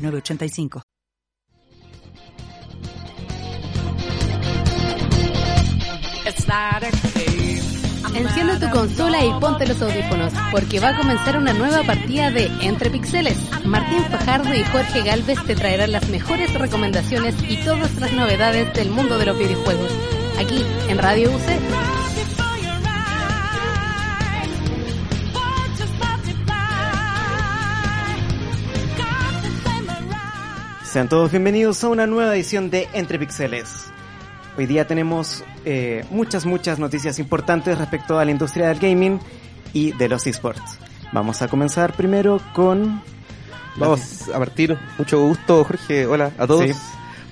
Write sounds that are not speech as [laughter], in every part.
906985. Enciende tu consola y ponte los audífonos, porque va a comenzar una nueva partida de Entre Pixeles. Martín Fajardo y Jorge Galvez te traerán las mejores recomendaciones y todas las novedades del mundo de los videojuegos. Aquí, en Radio UC. Sean todos bienvenidos a una nueva edición de Entre Pixeles. Hoy día tenemos eh, muchas, muchas noticias importantes respecto a la industria del gaming y de los esports. Vamos a comenzar primero con... Vamos a partir, mucho gusto Jorge, hola a todos. Sí.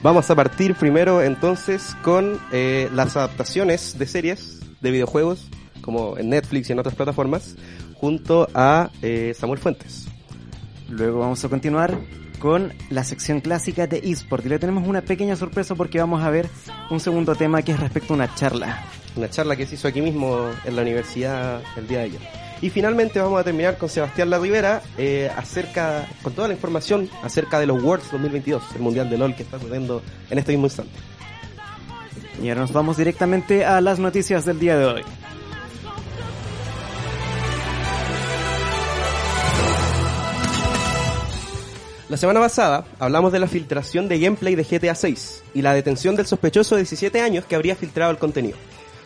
Vamos a partir primero entonces con eh, las adaptaciones de series, de videojuegos, como en Netflix y en otras plataformas, junto a eh, Samuel Fuentes. Luego vamos a continuar con la sección clásica de eSport. Y le tenemos una pequeña sorpresa porque vamos a ver un segundo tema que es respecto a una charla. Una charla que se hizo aquí mismo en la universidad el día de ayer. Y finalmente vamos a terminar con Sebastián La Rivera eh, acerca, con toda la información acerca de los Worlds 2022, el Mundial de LOL que está ocurriendo en este mismo instante. Y ahora nos vamos directamente a las noticias del día de hoy. La semana pasada hablamos de la filtración de gameplay de GTA 6 y la detención del sospechoso de 17 años que habría filtrado el contenido.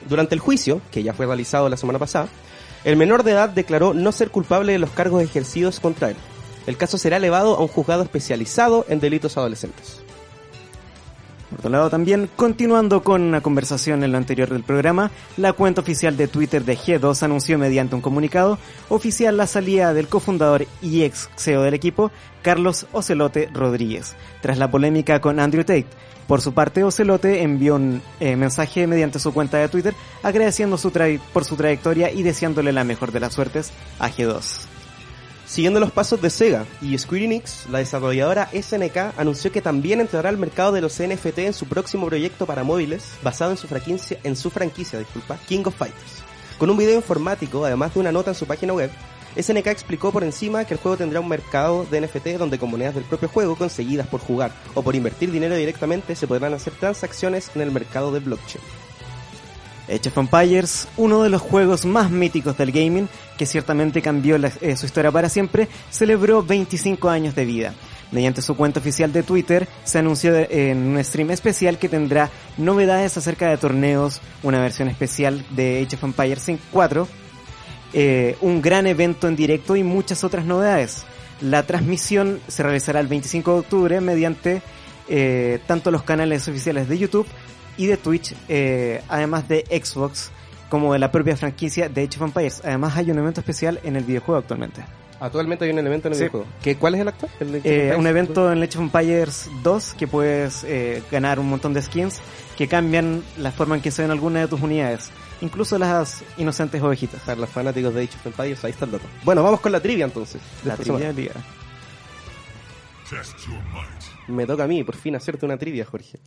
Durante el juicio, que ya fue realizado la semana pasada, el menor de edad declaró no ser culpable de los cargos ejercidos contra él. El caso será elevado a un juzgado especializado en delitos adolescentes. Por otro lado, también, continuando con una conversación en lo anterior del programa, la cuenta oficial de Twitter de G2 anunció mediante un comunicado oficial la salida del cofundador y ex CEO del equipo, Carlos Ocelote Rodríguez, tras la polémica con Andrew Tate. Por su parte, Ocelote envió un eh, mensaje mediante su cuenta de Twitter agradeciendo su por su trayectoria y deseándole la mejor de las suertes a G2. Siguiendo los pasos de Sega y Square Enix, la desarrolladora SNK anunció que también entrará al mercado de los NFT en su próximo proyecto para móviles, basado en su franquicia, en su franquicia disculpa, King of Fighters. Con un video informático, además de una nota en su página web, SNK explicó por encima que el juego tendrá un mercado de NFT donde con monedas del propio juego conseguidas por jugar o por invertir dinero directamente se podrán hacer transacciones en el mercado de blockchain. Age of uno de los juegos más míticos del gaming, que ciertamente cambió la- eh, su historia para siempre, celebró 25 años de vida. Mediante su cuenta oficial de Twitter, se anunció en un stream especial que tendrá novedades acerca de torneos, una versión especial de Age of Empires 4, eh, un gran evento en directo y muchas otras novedades. La transmisión se realizará el 25 de octubre mediante eh, tanto los canales oficiales de YouTube y de Twitch, eh, además de Xbox, como de la propia franquicia de Age of Empires. Además hay un evento especial en el videojuego actualmente. Actualmente hay un evento en el Sí. videojuego. ¿Qué, ¿Cuál es el actual? El Eh, un evento en Age of Empires 2 que puedes eh, ganar un montón de skins que cambian la forma en que se ven algunas de tus unidades, incluso las inocentes ovejitas. Para los fanáticos de Age of Empires, ahí está el dato. Bueno, vamos con la trivia entonces. La trivia semana. del día. Me toca a mí, por fin, hacerte una trivia, Jorge.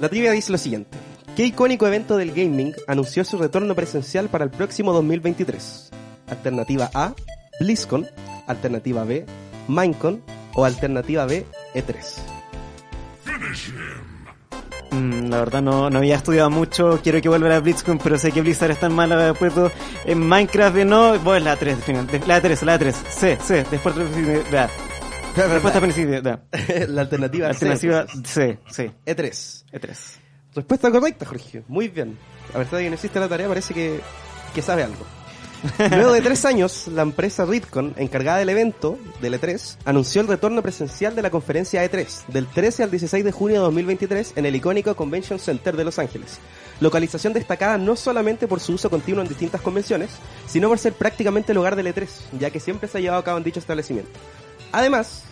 La trivia dice lo siguiente. ¿Qué icónico evento del gaming anunció su retorno presencial para el próximo 2023? Alternativa A, BlizzCon. Alternativa B, Minecon. O alternativa B, E E3. Mm, la verdad no, no había estudiado mucho, quiero que vuelva a BlitzCon, pero sé que Blizzard es tan mala de- en Minecraft, no, bueno, la 3, la 3, la 3, C, C, después de la [laughs] respuesta principio, da. [laughs] la alternativa C, Alternativa entonces. C, sí, E3. E3. Respuesta correcta, Jorge. Muy bien. A pesar de que no hiciste la tarea, parece que, que sabe algo. [laughs] Luego de tres años, la empresa Ritcon, encargada del evento del E3, anunció el retorno presencial de la conferencia E3, del 13 al 16 de junio de 2023 en el icónico Convention Center de Los Ángeles. Localización destacada no solamente por su uso continuo en distintas convenciones, sino por ser prácticamente el hogar del E3, ya que siempre se ha llevado a cabo en dicho establecimiento. Además,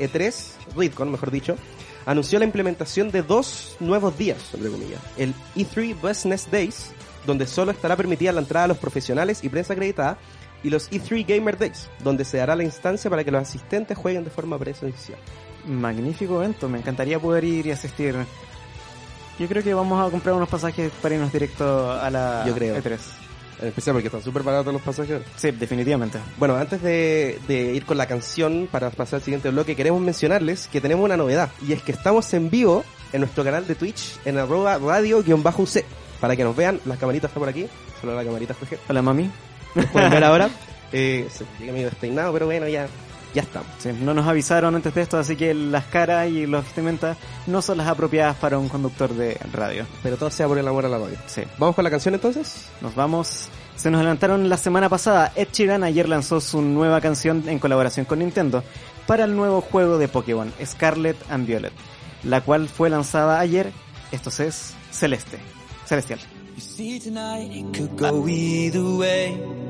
E3, ReadCon mejor dicho, anunció la implementación de dos nuevos días, entre comillas. El E3 Business Days, donde solo estará permitida la entrada a los profesionales y prensa acreditada, y los E3 Gamer Days, donde se dará la instancia para que los asistentes jueguen de forma presencial. Magnífico evento, me encantaría poder ir y asistir. Yo creo que vamos a comprar unos pasajes para irnos directo a la Yo creo. E3. En especial porque están súper baratos los pasajeros. Sí, definitivamente. Bueno, antes de, de ir con la canción para pasar al siguiente bloque, queremos mencionarles que tenemos una novedad. Y es que estamos en vivo en nuestro canal de Twitch en arroba radio-uc. Para que nos vean, las camaritas están por aquí. Solo la camarita Jorge. Hola mami. [laughs] Pueden ver ahora. Eh, se llega medio despeinado, pero bueno, ya, ya estamos. Sí, no nos avisaron antes de esto, así que las caras y los vestimentas no son las apropiadas para un conductor de radio. Pero todo sea por el amor a la radio. Sí. ¿Vamos con la canción entonces? Nos vamos. Se nos adelantaron la semana pasada. Ed Sheeran ayer lanzó su nueva canción en colaboración con Nintendo para el nuevo juego de Pokémon, Scarlet and Violet, la cual fue lanzada ayer. Esto es Celeste. Celestial. You see tonight it could go either way.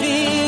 be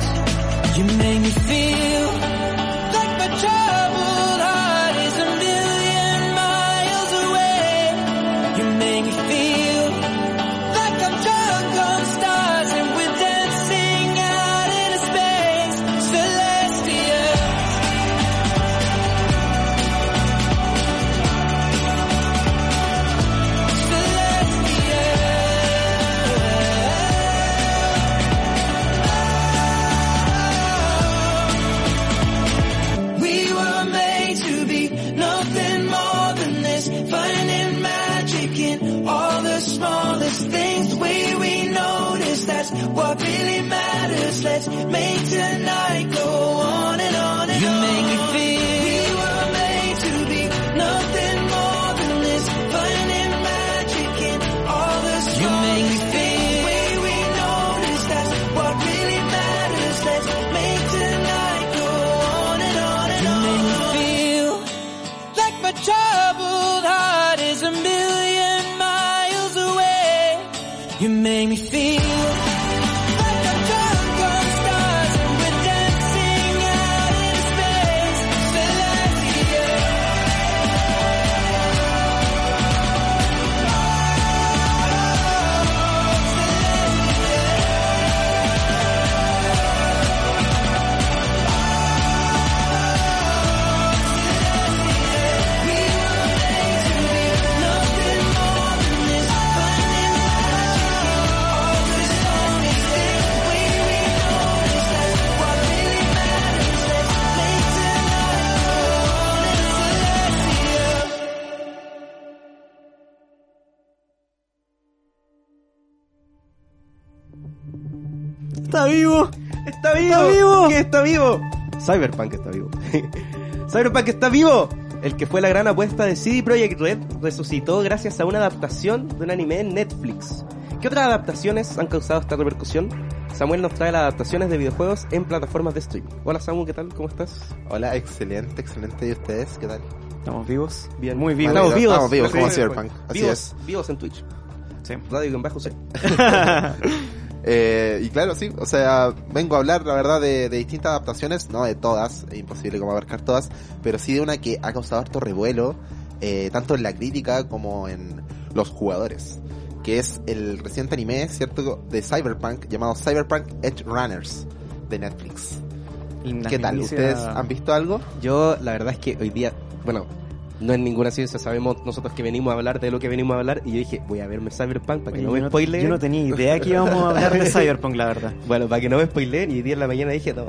¡Está vivo! ¡Está vivo! ¡Está vivo! ¿Qué está vivo? Cyberpunk está vivo. [laughs] Cyberpunk está vivo. El que fue la gran apuesta de CD Projekt Red resucitó gracias a una adaptación de un anime en Netflix. ¿Qué otras adaptaciones han causado esta repercusión? Samuel nos trae las adaptaciones de videojuegos en plataformas de streaming. Hola Samu, ¿qué tal? ¿Cómo estás? Hola, excelente, excelente. ¿Y ustedes? ¿Qué tal? ¿Estamos vivos? Bien. Muy vivos. Estamos vivos. Estamos vivos, como. Cyberpunk. Así vivos, es. vivos en Twitch. Sí. Radio en bajo C. [laughs] [laughs] Eh, y claro, sí, o sea, vengo a hablar, la verdad, de, de distintas adaptaciones, no de todas, es imposible como abarcar todas, pero sí de una que ha causado harto revuelo, eh, tanto en la crítica como en los jugadores, que es el reciente anime, ¿cierto?, de Cyberpunk, llamado Cyberpunk Edge Runners, de Netflix. ¿Qué tal? ¿Ustedes han visto algo? Yo, la verdad es que hoy día, bueno, no es ninguna ciencia, sabemos nosotros que venimos a hablar de lo que venimos a hablar y yo dije, voy a verme Cyberpunk para que Oye, no yo me no- spoileen. Yo no tenía idea que íbamos a hablar de [laughs] Cyberpunk, la verdad. Bueno, para que no me spoileen y día en la mañana dije, no,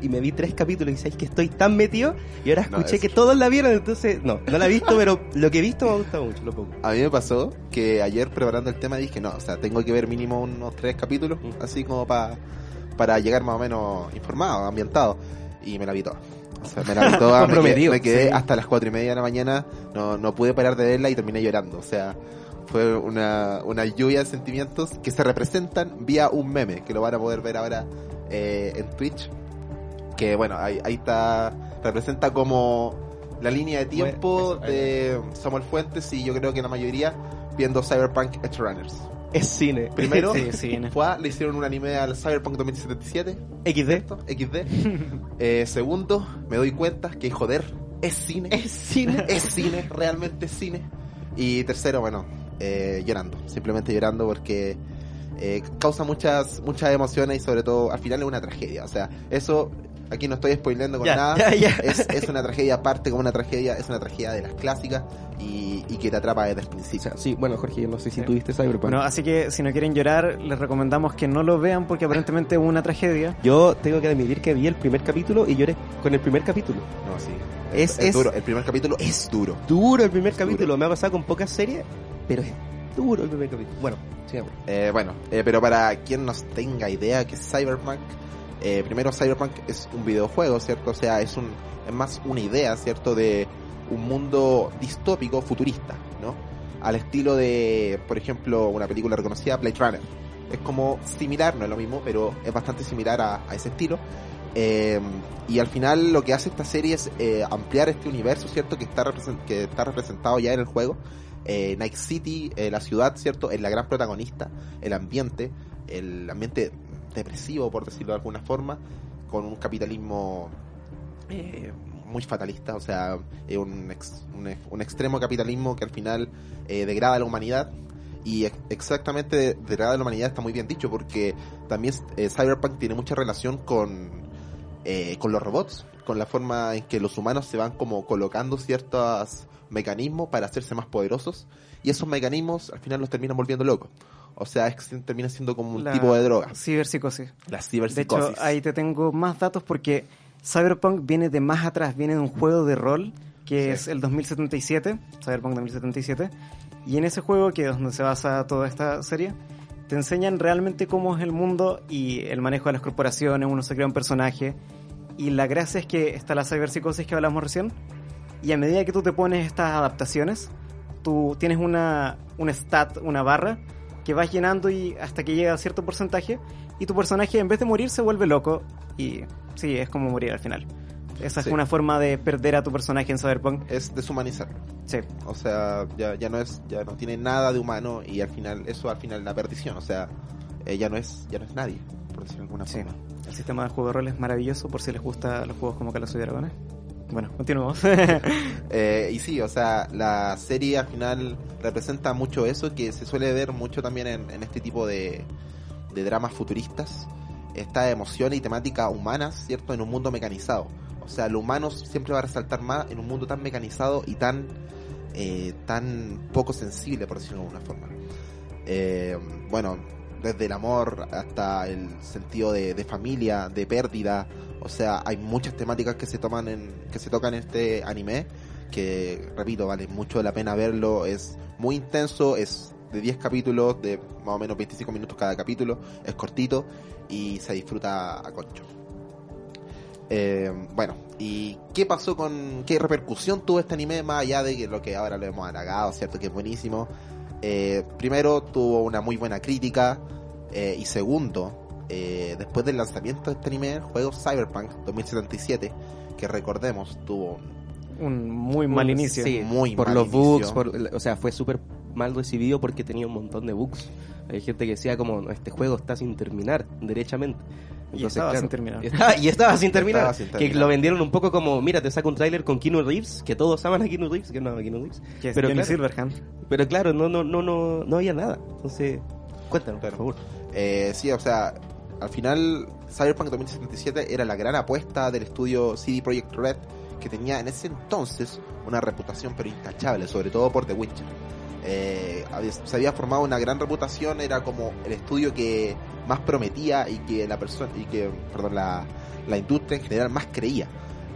y me vi tres capítulos y sabéis que estoy tan metido y ahora No, escuché es- que todos la vieron, entonces, no, no la he visto, pero lo que he visto me ha gustado mucho, lo pongo. A mí me pasó que ayer preparando el tema dije, no, o sea, tengo que ver mínimo unos tres capítulos, Mm. así como pa- para llegar más o menos informado, ambientado. Y me la vi toda. O sea, me la vi toda, me quedé, me quedé sí. hasta las cuatro y media de la mañana, no, no pude parar de verla y terminé llorando. O sea, fue una, una lluvia de sentimientos que se representan vía un meme, que lo van a poder ver ahora eh, en Twitch. Que bueno, ahí, ahí está, representa como la línea de tiempo Bueno, eso, de Samuel Fuentes y yo creo que la mayoría viendo Cyberpunk Edge Runners. Es cine. [laughs] Primero, fue, le hicieron un anime al Cyberpunk 2077, XD. XD. Eh, segundo, me doy cuenta que joder, es cine. Es cine. [laughs] Es cine, realmente es cine. Y tercero, bueno, eh, llorando, simplemente llorando porque eh, causa muchas muchas emociones y sobre todo al final es una tragedia. O sea, eso aquí no estoy spoileando con Ya, nada. ya, ya. Es, es una tragedia aparte como una tragedia, es una tragedia de las clásicas y, y que te atrapa desde el principio. Sí, bueno, Jorge, yo no sé si Sí. tuviste Cyberpunk. Bueno, así que si no quieren llorar, les recomendamos que no lo vean porque aparentemente es una tragedia. Yo tengo que admitir que vi el primer capítulo y lloré con el primer capítulo. No, sí. Es- Es, es- duro. El primer capítulo es duro. Duro el primer Es capítulo, duro. me ha pasado con pocas series, pero es duro el primer capítulo. Bueno, sigamos. Eh, bueno, eh, pero para quien nos tenga idea que es Cyberpunk, eh, primero Cyberpunk es un videojuego, ¿cierto? O sea, es un es más una idea, ¿cierto? De un mundo distópico futurista, ¿no? Al estilo de, por ejemplo, una película reconocida, Blade Runner. Es como similar, no es lo mismo, pero es bastante similar a, ese estilo. Eh, y al final lo que hace esta serie es eh, ampliar este universo, ¿cierto? Que está, que está representado ya en el juego. Night City, la ciudad, ¿cierto? Es la gran protagonista, el ambiente, el ambiente depresivo, por decirlo de alguna forma, con un capitalismo eh, muy fatalista, o sea, un, ex- un, ex- un extremo capitalismo que al final eh, degrada a la humanidad. Y ex- exactamente de- degrada la humanidad está muy bien dicho, porque también eh, Cyberpunk tiene mucha relación con, con los robots, con la forma en que los humanos se van como colocando ciertos mecanismos para hacerse más poderosos, y esos mecanismos al final los terminan volviendo locos. O sea, es termina siendo como un La tipo de droga. Ciberpsicosis. La De hecho, ciberpsicosis. ahí te tengo más datos porque Cyberpunk viene de más atrás, viene de un juego de rol que Sí. es el 2077, Cyberpunk 2077, y en ese juego, que es donde se basa toda esta serie, te enseñan realmente cómo es el mundo y el manejo de las corporaciones, uno se crea un personaje, y la gracia es que está la ciberpsicosis que hablamos recién, y a medida que tú te pones estas adaptaciones, tú tienes una, un stat, una barra, que vas llenando y hasta que llega a cierto porcentaje, y tu personaje en vez de morir se vuelve loco, y sí, es como morir al final. Esa Sí. es una forma de perder a tu personaje en Cyberpunk. Es deshumanizarlo. Sí. O sea, ya, ya no es, ya no tiene nada de humano y al final, eso al final es la perdición. O sea, eh, ya no es, ya no es nadie, por decirlo de alguna Sí. forma. El sistema de juego de rol es maravilloso por si les gusta los juegos como Calabozos y Dragones. Bueno, continuamos. [laughs] [laughs] Eh, y sí, o sea, la serie al final representa mucho eso que se suele ver mucho también en, en este tipo de, de dramas futuristas. Esta emoción y temática humanas, ¿cierto? En un mundo mecanizado. O sea, lo humano siempre va a resaltar más en un mundo tan mecanizado y tan, eh, tan poco sensible, por decirlo de alguna forma. Eh, bueno, desde el amor hasta el sentido de, familia, de pérdida. O sea, hay muchas temáticas que se toman en, que se tocan en este anime que, repito, vale mucho la pena verlo. Es muy intenso, es de 10 capítulos, de más o menos 25 minutos cada capítulo, es cortito y se disfruta a concho. Eh, bueno, ¿y qué pasó con, qué repercusión tuvo este anime más allá de lo que ahora lo hemos halagado, cierto que es buenísimo? Eh, primero, tuvo una muy buena crítica eh, y segundo, eh, después del lanzamiento de este anime, el juego Cyberpunk 2077, que recordemos tuvo un muy mal inicio. Sí, Muy por mal los inicio. bugs, por, o sea, fue súper mal recibido porque tenía un montón de bugs. Hay gente que decía como, este juego está sin terminar, derechamente. Y estaba sin terminar. [laughs] Y estaba, y estaba sin terminar. Estaba sin Que lo vendieron un poco como, mira, te saco un tráiler con Keanu Reeves, que todos aman a Keanu Reeves, que no ama a Keanu Reeves. Que es pero, claro, Silverhand. pero claro, no, no, no, no, no había nada. Entonces, cuéntanos, Claro. por favor. Eh, sí, o sea, al final Cyberpunk 2077 era la gran apuesta del estudio CD Projekt Red, que tenía en ese entonces una reputación pero intachable, sobre todo por The Witcher. Eh, se había formado una gran reputación, era como el estudio que más prometía y que la persona y que, perdón, la, la industria en general más creía.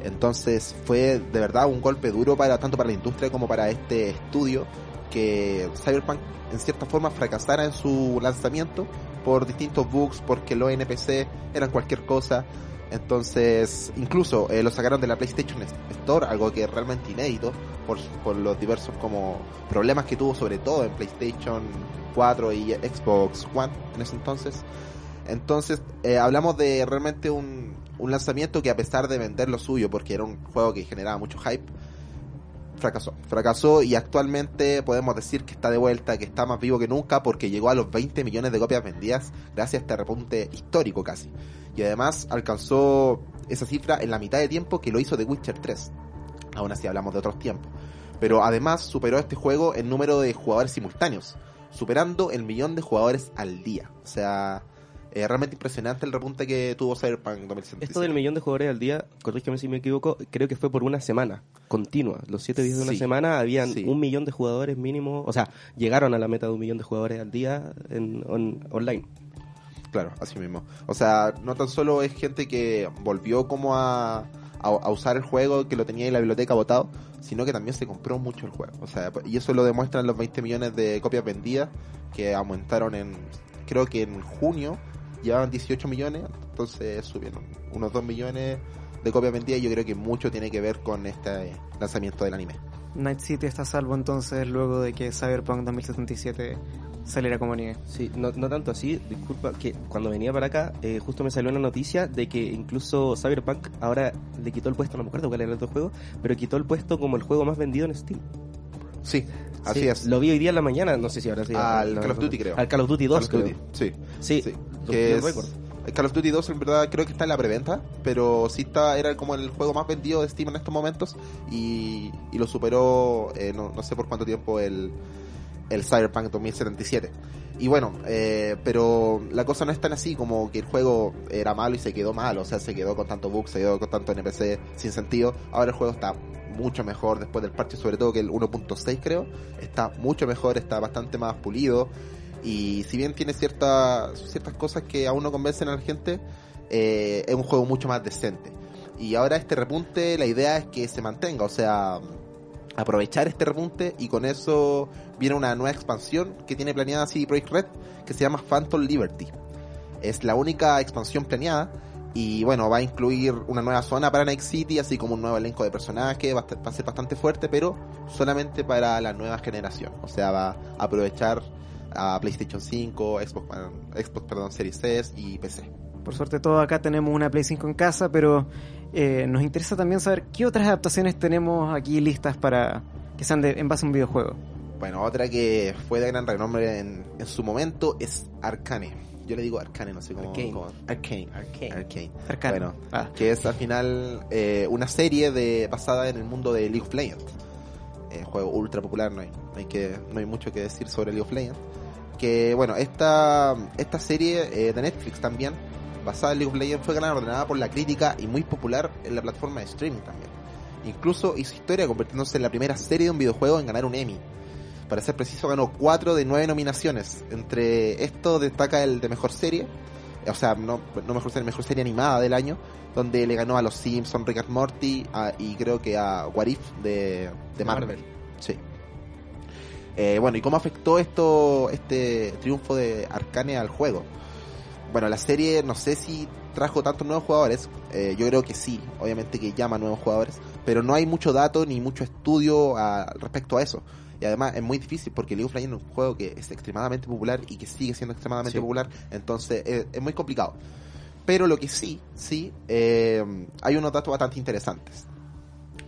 Entonces fue de verdad un golpe duro para tanto para la industria como para este estudio que Cyberpunk en cierta forma fracasara en su lanzamiento por distintos bugs, porque los NPC eran cualquier cosa. Entonces, incluso eh, lo sacaron de la PlayStation Store, algo que es realmente inédito por, los diversos como problemas que tuvo sobre todo en PlayStation 4 y Xbox One en ese entonces. Entonces, eh, hablamos de realmente un, un lanzamiento que a pesar de vender lo suyo, porque era un juego que generaba mucho hype, fracasó. Fracasó y actualmente podemos decir que está de vuelta, que está más vivo que nunca porque llegó a los 20 millones de copias vendidas gracias a este repunte histórico casi. Y además alcanzó esa cifra en la mitad de tiempo que lo hizo The Witcher 3. Aún así hablamos de otros tiempos. Pero además superó este juego en número de jugadores simultáneos, superando el millón de jugadores al día. O sea, eh, realmente impresionante el repunte que tuvo Cyberpunk 2077. Esto del millón de jugadores al día, corrígeme si me equivoco, creo que fue por una semana continua. Los siete días de una Sí, semana habían sí. un millón de jugadores mínimo, o sea, llegaron a la meta de un millón de jugadores al día en, on- online. Claro, así mismo. O sea, no tan solo es gente que volvió como a, a, usar el juego, que lo tenía en la biblioteca botado, sino que también se compró mucho el juego. O sea, y eso lo demuestran los 20 millones de copias vendidas, que aumentaron en, creo que en junio, llevaban 18 millones, entonces subieron unos 2 millones de copias vendidas y yo creo que mucho tiene que ver con este lanzamiento del anime. Night City está a salvo entonces luego de que Cyberpunk 2077 saliera como nieve. Sí, no, no tanto así, disculpa, que cuando venía para acá, eh, justo me salió una noticia de que incluso Cyberpunk ahora le quitó el puesto, no me acuerdo cuál era el otro juego, pero quitó el puesto como el juego más vendido en Steam. Sí, así Sí, es. Lo vi hoy día en la mañana, no sé si ahora sí. Al no, Call of Duty, creo. Al Call of Duty 2, Call of creo. Duty, Sí. Sí, Sí, lo- que es, Call of Duty 2 en verdad creo que está en la preventa, pero sí está, era como el juego más vendido de Steam en estos momentos y, y lo superó, eh, no, no sé por cuánto tiempo, el, el Cyberpunk 2077. Y bueno, eh, pero la cosa no es tan así como que el juego era malo y se quedó malo, o sea, se quedó con tanto bugs, se quedó con tanto NPC sin sentido. Ahora el juego está mucho mejor después del parche, sobre todo que el 1.6 creo, está mucho mejor, está bastante más pulido. Y si bien tiene ciertas ciertas cosas que aún no convencen a la gente, eh, es un juego mucho más decente. Y ahora este repunte, la idea es que se mantenga, o sea, aprovechar este repunte y con eso viene una nueva expansión que tiene planeada CD Projekt Red que se llama Phantom Liberty. Es la única expansión planeada y bueno, va a incluir una nueva zona para Night City, así como un nuevo elenco de personajes, va a, ser bastante fuerte, pero solamente para la nueva generación. O sea, va a aprovechar a PlayStation 5, Xbox, Xbox perdón, Series S y PC. Por suerte todos acá tenemos una Play 5 en casa, pero eh, nos interesa también saber qué otras adaptaciones tenemos aquí listas para que sean de, en base a un videojuego. Bueno, otra que fue de gran renombre en, en su momento es Arcane. Yo le digo Arcane, no sé cómo. Arcane. cómo- Arcane. Arcane. Arcane. Arcane. Bueno, Ah. que es al final eh, una serie de basada en el mundo de League of Legends. Eh, juego ultra popular, no hay, no hay que no hay mucho que decir sobre League of Legends. Que bueno, esta esta serie eh, de Netflix también basada en League of Legends fue galardonada por la crítica y muy popular en la plataforma de streaming también. Incluso hizo historia convirtiéndose en la primera serie de un videojuego en ganar un Emmy. Para ser preciso, ganó 4 de 9 nominaciones. Entre esto destaca el de mejor serie, o sea, no, no mejor serie, mejor serie animada del año, donde le ganó a los Simpsons, Rick and Morty a- y creo que a What If de, de Marvel. Marvel. Sí. Eh, bueno, ¿y cómo afectó esto este triunfo de Arcane al juego? Bueno, la serie no sé si trajo tantos nuevos jugadores, eh, yo creo que sí, obviamente que llama nuevos jugadores, pero no hay mucho dato ni mucho estudio a- respecto a eso. Y además es muy difícil porque League of Legends es un juego que es extremadamente popular y que sigue siendo extremadamente Sí. popular, entonces es, es muy complicado. Pero lo que sí, sí, eh, hay unos datos bastante interesantes.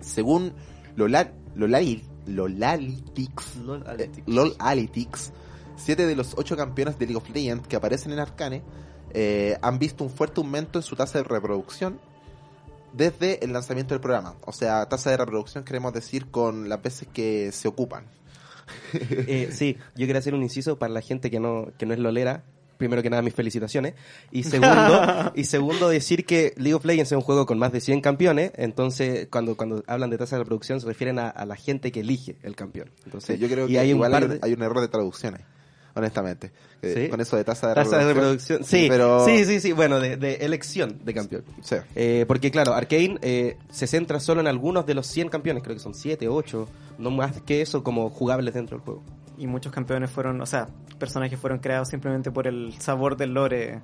Según Lola- Lolali- Lolalytics, eh, Lolalytics, siete de los ocho campeones de League of Legends que aparecen en Arcane eh, han visto un fuerte aumento en su tasa de reproducción desde el lanzamiento del programa. O sea, tasa de reproducción queremos decir con las veces que se ocupan. [laughs] Eh, sí, yo quería hacer un inciso para la gente que no, que no es lolera. Primero que nada, mis felicitaciones. Y segundo, [laughs] y segundo decir que League of Legends es un juego con más de 100 campeones. Entonces, cuando, cuando hablan de tasa de reproducción, se refieren a, a la gente que elige el campeón. Entonces, Sí, yo creo y que hay un par de- hay un error de traducción ahí, honestamente. Eh, Sí. Con eso de tasa de Tasa de reproducción. Sí, pero... sí, sí, sí. Bueno, de, de elección de campeón. Sí. Eh, porque claro, Arkane eh, se centra solo en algunos de los 100 campeones, creo que son 7, 8, no más que eso como jugables dentro del juego. Y muchos campeones fueron, o sea, personajes fueron creados simplemente por el sabor del lore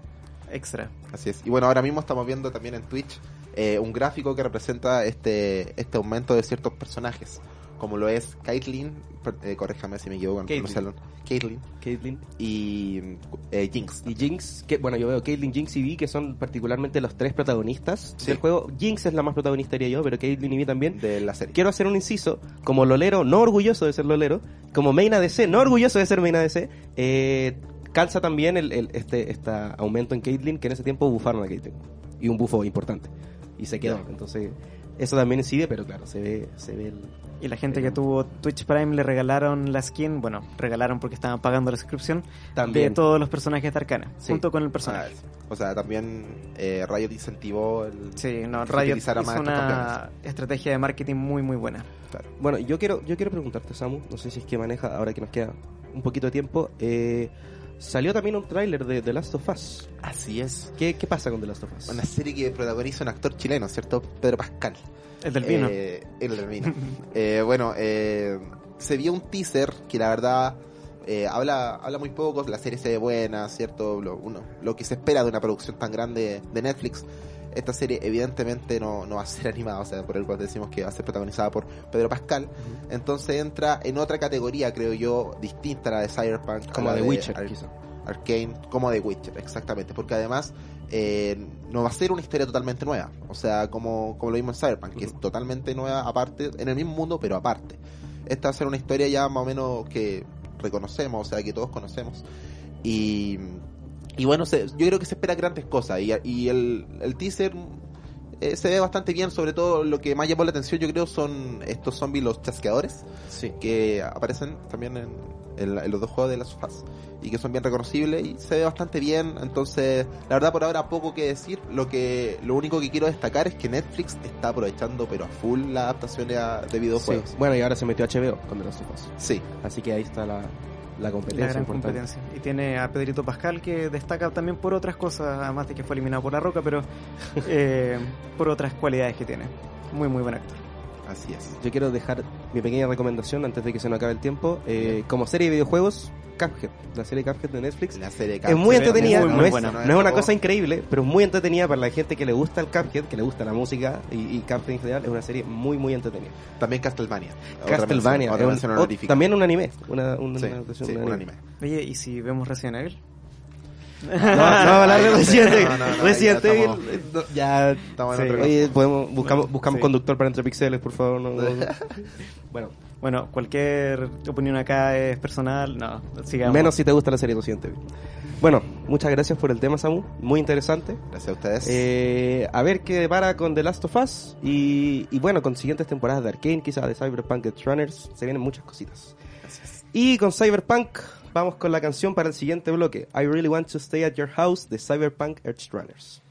extra. Así es. Y bueno, ahora mismo estamos viendo también en Twitch eh, un gráfico que representa este, este aumento de ciertos personajes. Como lo es Caitlyn, eh, corríjame si me equivoco en pronunciarlo. Caitlyn Caitlyn. y eh, Jinx. Y Jinx, que bueno, yo veo Caitlyn, Jinx y Vi, que son particularmente los tres protagonistas Sí. del juego. Jinx es la más protagonista, diría yo, pero Caitlyn y Vi también. de la serie. Quiero hacer un inciso, como lolero, no orgulloso de ser lolero, como main ADC, no orgulloso de ser main ADC, eh, calza también el, el- este, este aumento en Caitlyn, que en ese tiempo bufaron a Caitlyn. Y un bufo importante. Y se quedó. Entonces, eso también incide, pero claro, se ve, se ve el... Y la gente que tuvo Twitch Prime le regalaron la skin, bueno, regalaron porque estaban pagando la suscripción También. de todos los personajes de Arcana, Sí. junto con el Ah, personaje. o sea, también eh, Riot incentivó el, Sí, no, Riot hizo más una estrategia de marketing muy, muy buena. Claro. Bueno, yo quiero, yo quiero preguntarte, Samu, no sé si es que maneja, ahora que nos queda un poquito de tiempo, eh, salió también un tráiler de The Last of Us. Así es. ¿Qué, ¿Qué pasa con The Last of Us? Una serie que protagoniza un actor chileno, ¿cierto? Pedro Pascal. El del vino. Eh, el del vino. [laughs] Eh, bueno, eh, se vio un teaser que la verdad eh, habla, habla muy poco, la serie se ve buena, ¿cierto? Lo, uno, lo que se espera de una producción tan grande de Netflix. Esta serie evidentemente no, no va a ser [laughs] animada, o sea, por el cual decimos que va a ser protagonizada por Pedro Pascal. Entonces entra en otra categoría, creo yo, distinta a la de Cyberpunk. Como la de Witcher, Ar- quizá. Arcane, como The Witcher, exactamente, porque además eh, no va a ser una historia totalmente nueva, o sea, como, como lo vimos en Cyberpunk, que es totalmente nueva aparte, en el mismo mundo, pero aparte. Esta va a ser una historia ya más o menos que reconocemos, o sea, que todos conocemos. Y, y bueno, se- yo creo que se espera grandes cosas, y, y el, el teaser eh, se ve bastante bien, sobre todo lo que más llamó la atención yo creo son estos zombies, los chasqueadores Sí. que aparecen también en, en la- en los dos juegos de las sofás y que son bien reconocibles y se ve bastante bien entonces la verdad por ahora poco que decir lo que lo único que quiero destacar es que Netflix está aprovechando pero a full las adaptaciones a- de Sí. videojuegos Bueno, y ahora se metió HBO con The Last of Us. sí, Así que ahí está la, la competencia La gran competencia. Y tiene a Pedrito Pascal que destaca también por otras cosas, además de que fue eliminado por la roca, pero [laughs] eh, por otras cualidades que tiene. Muy, muy buen actor. así es Yo quiero dejar mi pequeña recomendación antes de que se nos acabe el tiempo. Eh, como serie de videojuegos, Cuphead, la serie Cuphead de Netflix. la serie Es muy entretenida, muy, muy no, es, buena. no es una cosa increíble, pero es muy entretenida para la gente que le gusta el Cuphead, que le gusta la música y, y Cuphead en general. Es una serie muy, muy entretenida. también Castlevania Otra Castlevania, mención- otra es un- mención o- honorífica. también un anime. Una, una, sí, una adaptación sí, de un anime Oye, ¿y si vemos Resident Evil? No, no, hablar de [laughs] No, Resident no, Evil. no, no, Resident ya Evil, estamos- no, ya. estamos en Sí. Oye, podemos, buscamos, buscamos Sí. conductor para entre pixeles, por favor. no- no. [laughs] bueno, Bueno, cualquier opinión acá es personal, no, sigamos. menos si te gusta la serie Resident Evil. Bueno, muchas gracias por el tema, Samu. Muy interesante. gracias a ustedes Eh, a ver qué depara con The Last of Us. Y, y bueno, con siguientes temporadas de Arkane, quizás de Cyberpunk Edge Runners. Se vienen muchas cositas. Y con Cyberpunk, vamos con la canción para el siguiente bloque. I Really Want to Stay at Your House de Cyberpunk Edge Runners.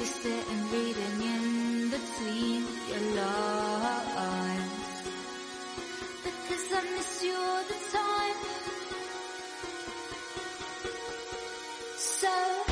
Be sitting reading in between your lines. Because I miss you all the time. So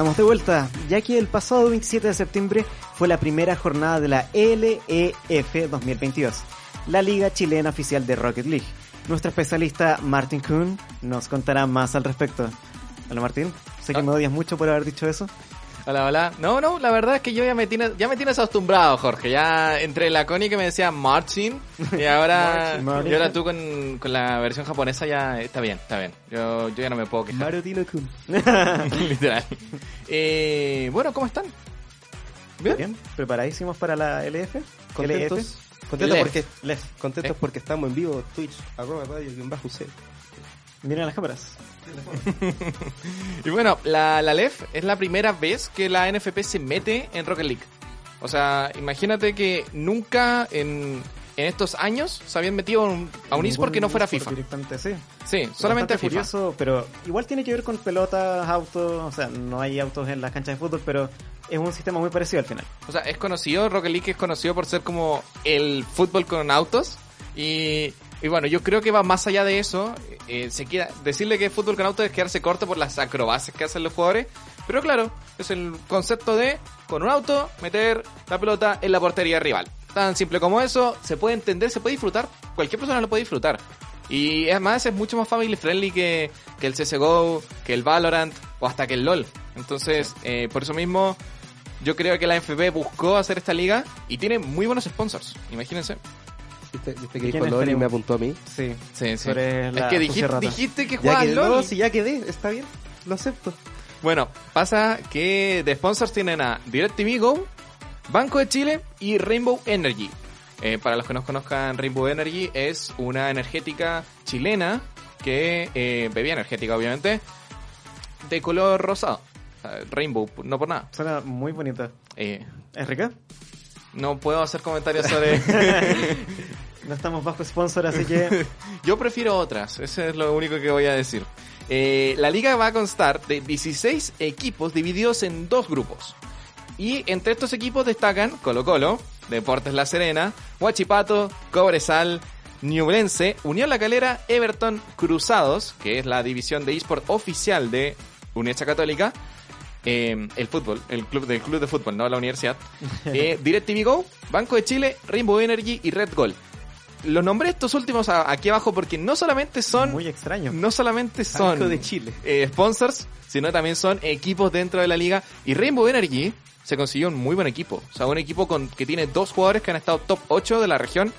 estamos de vuelta, ya que el pasado 27 de septiembre fue la primera jornada de la LEF 2022, la Liga Chilena Oficial de Rocket League. Nuestro especialista Martin Kuhn nos contará más al respecto. Hola Martín, sé que Ah. me odias mucho por haber dicho eso. Hola, hola. No, no, la verdad es que yo ya me tienes, ya me tienes acostumbrado, Jorge. Ya entre la Connie que me decía Martin y ahora, Martin, y ahora tú con, con la versión japonesa ya está bien, está bien. Yo, yo ya no me puedo quejar. Mario Tino Kun. [laughs] Literal. Eh, bueno, ¿cómo están? Bien. Bien, preparadísimos para la LF. Contentos. LF. Contentos Lef. porque, Lef. contentos Eh. porque estamos en vivo, Twitch, arroba radio, guion bajo C. Miren las cámaras. [laughs] Y bueno, la, la LEF es la primera vez que la NFP se mete en Rocket League. O sea, imagínate que nunca en, en estos años se habían metido a un, a un eSport que no fuera FIFA. Directamente, sí. Sí, solamente FIFA. curioso, pero igual tiene que ver con pelotas, autos, o sea, no hay autos en las canchas de fútbol, pero es un sistema muy parecido al final. O sea, es conocido, Rocket League es conocido por ser como el fútbol con autos. Y, y bueno, yo creo que va más allá de eso. Eh, se queda, decirle que es fútbol con autos es quedarse corto por las acrobacias que hacen los jugadores. Pero claro, es el concepto de, con un auto, meter la pelota en la portería rival. Tan simple como eso, se puede entender, se puede disfrutar. Cualquier persona lo puede disfrutar. Y además es mucho más family friendly que, que el CSGO, que el Valorant o hasta que el LOL. Entonces, eh, por eso mismo, yo creo que la FB buscó hacer esta liga y tiene muy buenos sponsors. Imagínense. ¿Viste, viste ¿Y que dijo LOL y me apuntó a mí? Sí. Sí, sí. Es que dijiste, que jugabas LOL. no, si ya quedé, está bien, lo acepto. Bueno, pasa que de sponsors tienen a DirecTV Go, Banco de Chile y Rainbow Energy. Eh, para los que no conozcan, Rainbow Energy es una energética chilena que, eh, bebida energética obviamente, de color rosado. Rainbow, no por nada. Suena muy bonita. Eh, ¿Es rica? No puedo hacer comentarios sobre... [laughs] [laughs] No estamos bajo sponsor, así que [laughs] Yo prefiero otras, eso es lo único que voy a decir. Eh, la liga va a constar de 16 equipos divididos en dos grupos. Y entre estos equipos destacan Colo Colo, Deportes La Serena, Huachipato, Cobresal, Ñublense, Unión La Calera, Everton, Cruzados, que es la división de eSport oficial de Universidad Católica, eh, el fútbol, el club del club de fútbol, no la universidad, [laughs] eh, DirecTV Go, Banco de Chile, Rainbow Energy y Red Gold. Los nombré estos últimos aquí abajo porque no solamente son muy extraño. no solamente son Banco de Chile. eh, sponsors, sino también son equipos dentro de la liga. Y Rainbow Energy se consiguió un muy buen equipo. O sea, un equipo con que tiene dos jugadores que han estado top 8 de la región.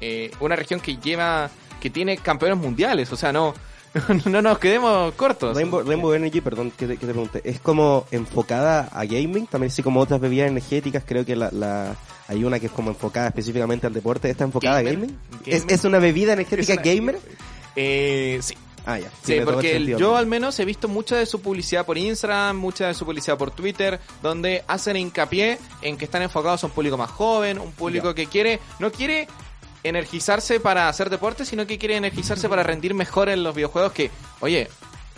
Eh, una región que lleva, que tiene campeones mundiales. O sea, no, [laughs] no nos quedemos cortos. Rainbow, Rainbow Energy, perdón que te, que te pregunte, ¿es como enfocada a gaming? También así como otras bebidas energéticas, creo que la, la hay una que es como enfocada específicamente al deporte, ¿está enfocada Gamer. a gaming? Gamer. ¿Es, ¿Es una bebida energética una- gamer? Eh, sí. Ah, ya. Sí, porque el- sentido. yo al menos he visto mucha de su publicidad por Instagram, mucha de su publicidad por Twitter, donde hacen hincapié en que están enfocados a un público más joven, un público Ya. que quiere, no quiere energizarse para hacer deporte, sino que quiere energizarse para rendir mejor en los videojuegos que, oye,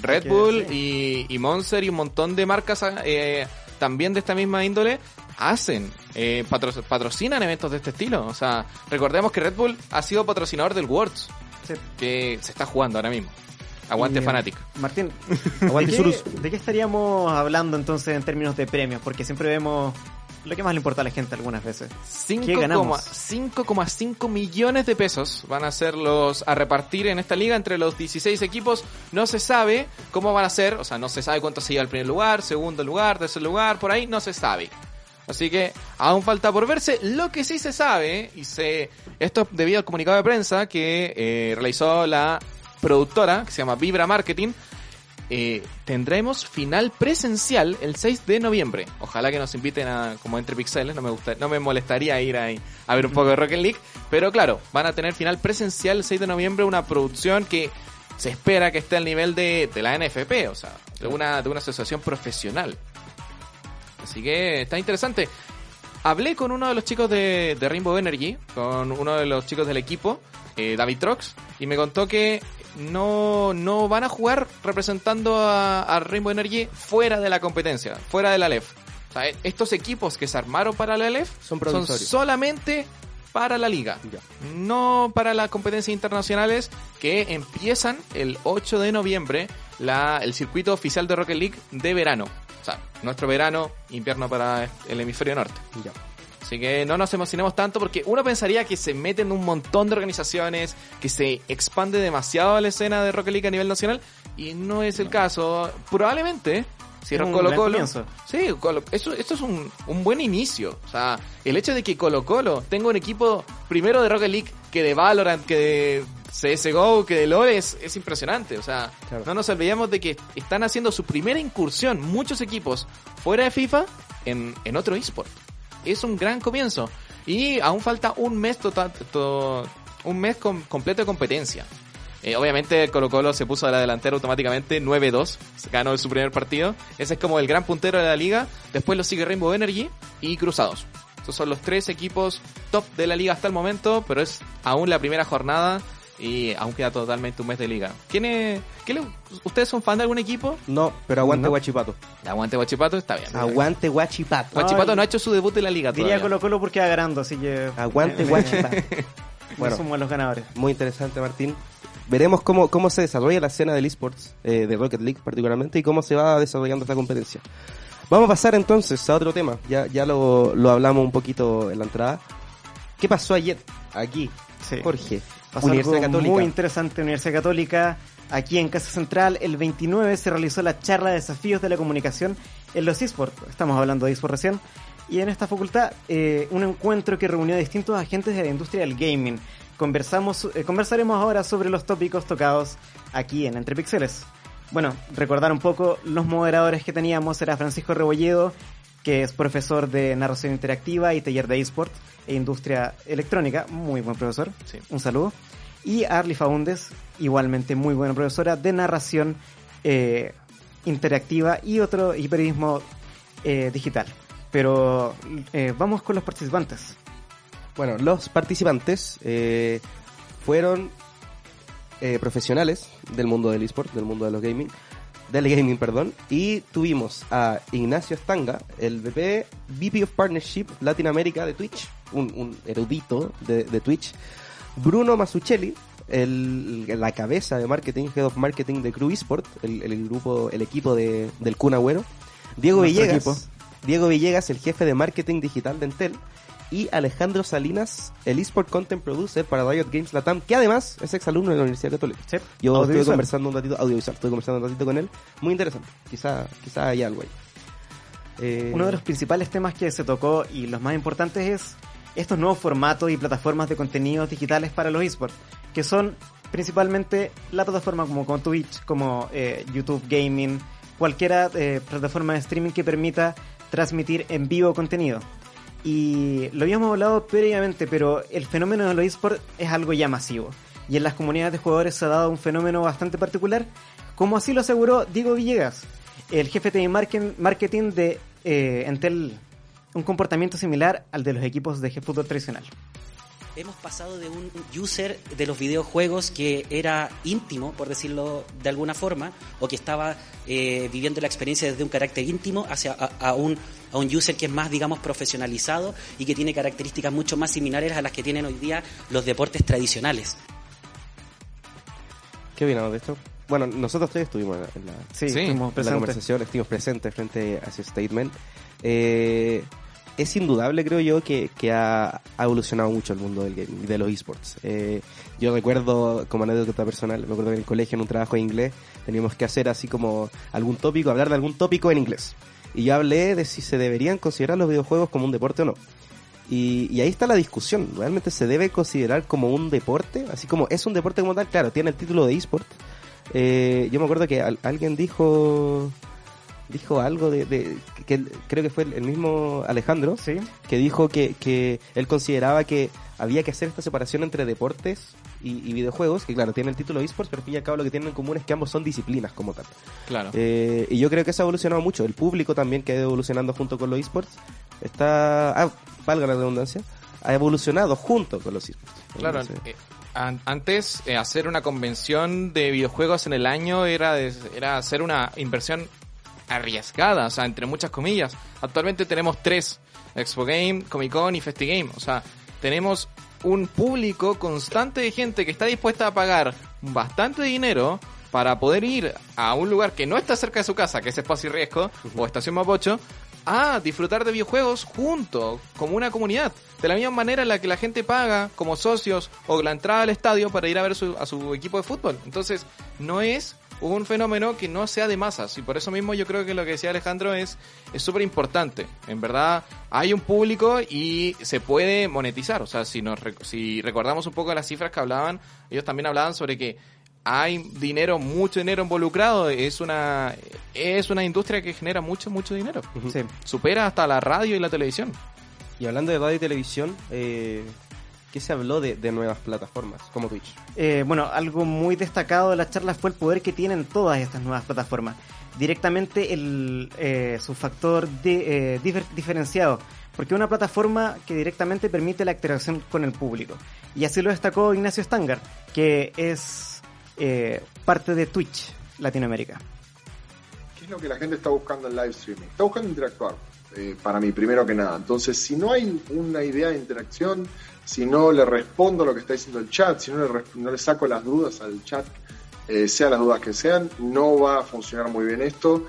Red Bull y, y Monster y un montón de marcas eh, también de esta misma índole hacen, eh, patro- patrocinan eventos de este estilo. O sea, recordemos que Red Bull ha sido patrocinador del Worlds, Sí. que se está jugando ahora mismo. Aguante Y, Fanatic. Martín, [laughs] Aguante ¿de, qué, de qué estaríamos hablando entonces en términos de premios? Porque siempre vemos lo que más le importa a la gente algunas veces. ¿Qué ganamos? 5,5 millones de pesos van a ser los a repartir en esta liga entre los 16 equipos. No se sabe cómo van a ser, o sea, no se sabe cuánto se lleva el primer lugar, segundo lugar, tercer lugar, por ahí no se sabe. Así que aún falta por verse. Lo que sí se sabe, y se esto es debido al comunicado de prensa que eh, realizó la productora, que se llama Vibra Marketing, eh, tendremos final presencial el 6 de noviembre. Ojalá que nos inviten a como entre pixeles, no me gusta, no me molestaría ir ahí a ver un poco de Rocket League, pero claro, van a tener final presencial el 6 de noviembre, una producción que se espera que esté al nivel de, de la NFP, o sea, de una, de una asociación profesional. Así que está interesante. Hablé con uno de los chicos de, de Rainbow Energy, con uno de los chicos del equipo, eh, David Trox, y me contó que no, no van a jugar representando a, a Rainbow Energy fuera de la competencia, fuera de la LEF. O sea, estos equipos que se armaron para la LEF Son solamente para la liga, Ya. no para las competencias internacionales que empiezan el 8 de noviembre, la, el circuito oficial de Rocket League de verano. O sea, nuestro verano, invierno para el hemisferio norte. Ya. Así que no nos emocionemos tanto porque uno pensaría que se meten un montón de organizaciones, que se expande demasiado la escena de Rocket League a nivel nacional y no es el caso. Probablemente, si Colo Colo... comienzo. Sí, Colo- eso, esto es un, un buen inicio. O sea, el hecho de que Colo Colo tenga un equipo primero de Rocket League que de Valorant, que de CSGO, que de LoL es, es impresionante. O sea, Claro. no nos olvidemos de que están haciendo su primera incursión muchos equipos fuera de FIFA en, en otro eSport. Es un gran comienzo. Y aún falta un mes total, to- un mes com- completo de competencia. Eh, obviamente Colo Colo se puso a la delantera automáticamente 9-2, se ganó su primer partido. Ese es como el gran puntero de la liga. Después lo sigue Rainbow Energy y Cruzados. Estos son los tres equipos top de la liga hasta el momento, pero es aún la primera jornada y aún queda totalmente un mes de liga. ¿Quién es, qué le- ¿Ustedes son fan de algún equipo? No, pero aguante No. Guachipato. Aguante Guachipato, está bien. Aguante Guachipato. Guachipato Ay. no ha hecho su debut en la liga Diría todavía. Colo Colo porque va ganando, así que... Aguante [laughs] Guachipato. Bueno. sumo a los ganadores. Muy interesante, Martín. Veremos cómo, cómo se desarrolla la escena del esports, eh, de Rocket League particularmente, y cómo se va desarrollando esta competencia. Vamos a pasar entonces a otro tema. Ya, ya lo, lo hablamos un poquito en la entrada. ¿Qué pasó ayer aquí? Sí. Jorge. Pasó Universidad algo Católica. muy interesante Universidad Católica. Aquí en Casa Central, el 29 se realizó la charla de desafíos de la comunicación en los esports. Estamos hablando de esports recién. Y en esta facultad, eh, un encuentro que reunió a distintos agentes de la industria del gaming. Conversamos, eh, conversaremos ahora sobre los tópicos tocados aquí en Entre Pixeles. Bueno, recordar un poco los moderadores que teníamos era Francisco Rebolledo, que es profesor de narración interactiva y taller de esports e industria electrónica, muy buen profesor, Sí. un saludo. Y Arly Faundes, igualmente muy buena profesora de narración eh, interactiva y otro y periodismo eh, digital. Pero eh, vamos con los participantes. Bueno, los participantes eh, fueron eh, profesionales del mundo del eSport, del mundo de los gaming, del gaming, perdón, y tuvimos a Ignacio Stanga, el VP, VP of Partnership Latinoamérica de Twitch, un, un erudito de, de Twitch, Bruno Masuccelli, el, la cabeza de marketing, Head of Marketing de Crew eSport, el, el grupo, el equipo de, del Kun Agüero, Diego Nuestro Villegas, equipo. Diego Villegas, el jefe de marketing digital de Entel, y Alejandro Salinas, el eSport Content Producer para Riot Games Latam, que además es exalumno de la Universidad Católica. Sí, Yo estuve conversando un ratito, audiovisual, estuve conversando un ratito con él, muy interesante, quizá, quizá hay algo ahí. Eh, Uno de los principales temas que se tocó y los más importantes es estos nuevos formatos y plataformas de contenidos digitales para los esports, que son principalmente la plataforma como, como Twitch, como eh, YouTube Gaming, cualquiera eh, plataforma de streaming que permita transmitir en vivo contenido. Y lo habíamos hablado previamente, pero el fenómeno de los esports es algo ya masivo. Y en las comunidades de jugadores se ha dado un fenómeno bastante particular, como así lo aseguró Diego Villegas, el jefe de marketing de eh, Entel, un comportamiento similar al de los equipos de fútbol tradicional. Hemos pasado de un user de los videojuegos que era íntimo, por decirlo de alguna forma, o que estaba eh, viviendo la experiencia desde un carácter íntimo hacia a, a un, a un user que es más, digamos, profesionalizado y que tiene características mucho más similares a las que tienen hoy día los deportes tradicionales. ¿Qué opinamos de esto? Bueno, nosotros tres estuvimos en la, Sí, Sí, estuvimos en la conversación, estuvimos presentes frente a ese statement. Eh, es indudable, creo yo, que, ha, evolucionado mucho el mundo del de los esports. Eh, yo recuerdo, como anécdota personal, me acuerdo que en el colegio, en un trabajo de inglés, teníamos que hacer así como algún tópico, hablar de algún tópico en inglés. Y yo hablé de si se deberían considerar los videojuegos como un deporte o no. Y, ahí está la discusión. ¿Realmente se debe considerar como un deporte? Así como es un deporte como tal, claro, tiene el título de eSport. Eh, yo me acuerdo que al- alguien dijo dijo algo de, de- que él- creo que fue el, mismo Alejandro Sí, que dijo que, que él consideraba que había que hacer esta separación entre deportes y, y videojuegos, que claro, tiene el título eSports, pero al fin y al cabo lo que tienen en común es que ambos son disciplinas como tal. Claro. Eh, y yo creo que eso ha evolucionado mucho. El público también que ha ido evolucionando junto con los esports está, ah, valga la redundancia, ha evolucionado junto con los esports. Claro, eh, an- antes eh, hacer una convención de videojuegos en el año era, de- era hacer una inversión arriesgada, o sea, entre muchas comillas. Actualmente tenemos tres, Expo Game, Comic Con y FestiGame, o sea, tenemos un público constante de gente que está dispuesta a pagar bastante dinero para poder ir a un lugar que no está cerca de su casa, que es Espacio y Riesgo o Estación Mapocho, a disfrutar de videojuegos junto, como una comunidad. De la misma manera en la que la gente paga como socios o la entrada al estadio para ir a ver su- a su equipo de fútbol. Entonces, no es un fenómeno que no sea de masas. Y por eso mismo yo creo que lo que decía Alejandro es es súper importante. En verdad, hay un público y se puede monetizar. O sea, si, nos, si recordamos un poco las cifras que hablaban, ellos también hablaban sobre que hay dinero, mucho dinero involucrado. Es una, es una industria que genera mucho, mucho dinero. Sí. Supera hasta la radio y la televisión. Y hablando de radio y televisión, eh, ¿qué se habló de, de nuevas plataformas como Twitch? Eh, bueno, algo muy destacado de la charla fue el poder que tienen todas estas nuevas plataformas. Directamente el, eh, su factor de, eh, difer- diferenciado. Porque es una plataforma que directamente permite la interacción con el público. Y así lo destacó Ignacio Stangar, que es eh, parte de Twitch Latinoamérica. ¿Qué es lo que la gente está buscando en live streaming? Está buscando interactuar, eh, para mí, primero que nada. Entonces, si no hay una idea de interacción, si no le respondo lo que está diciendo el chat, si no le, no le saco las dudas al chat, eh, sean las dudas que sean, no va a funcionar muy bien esto.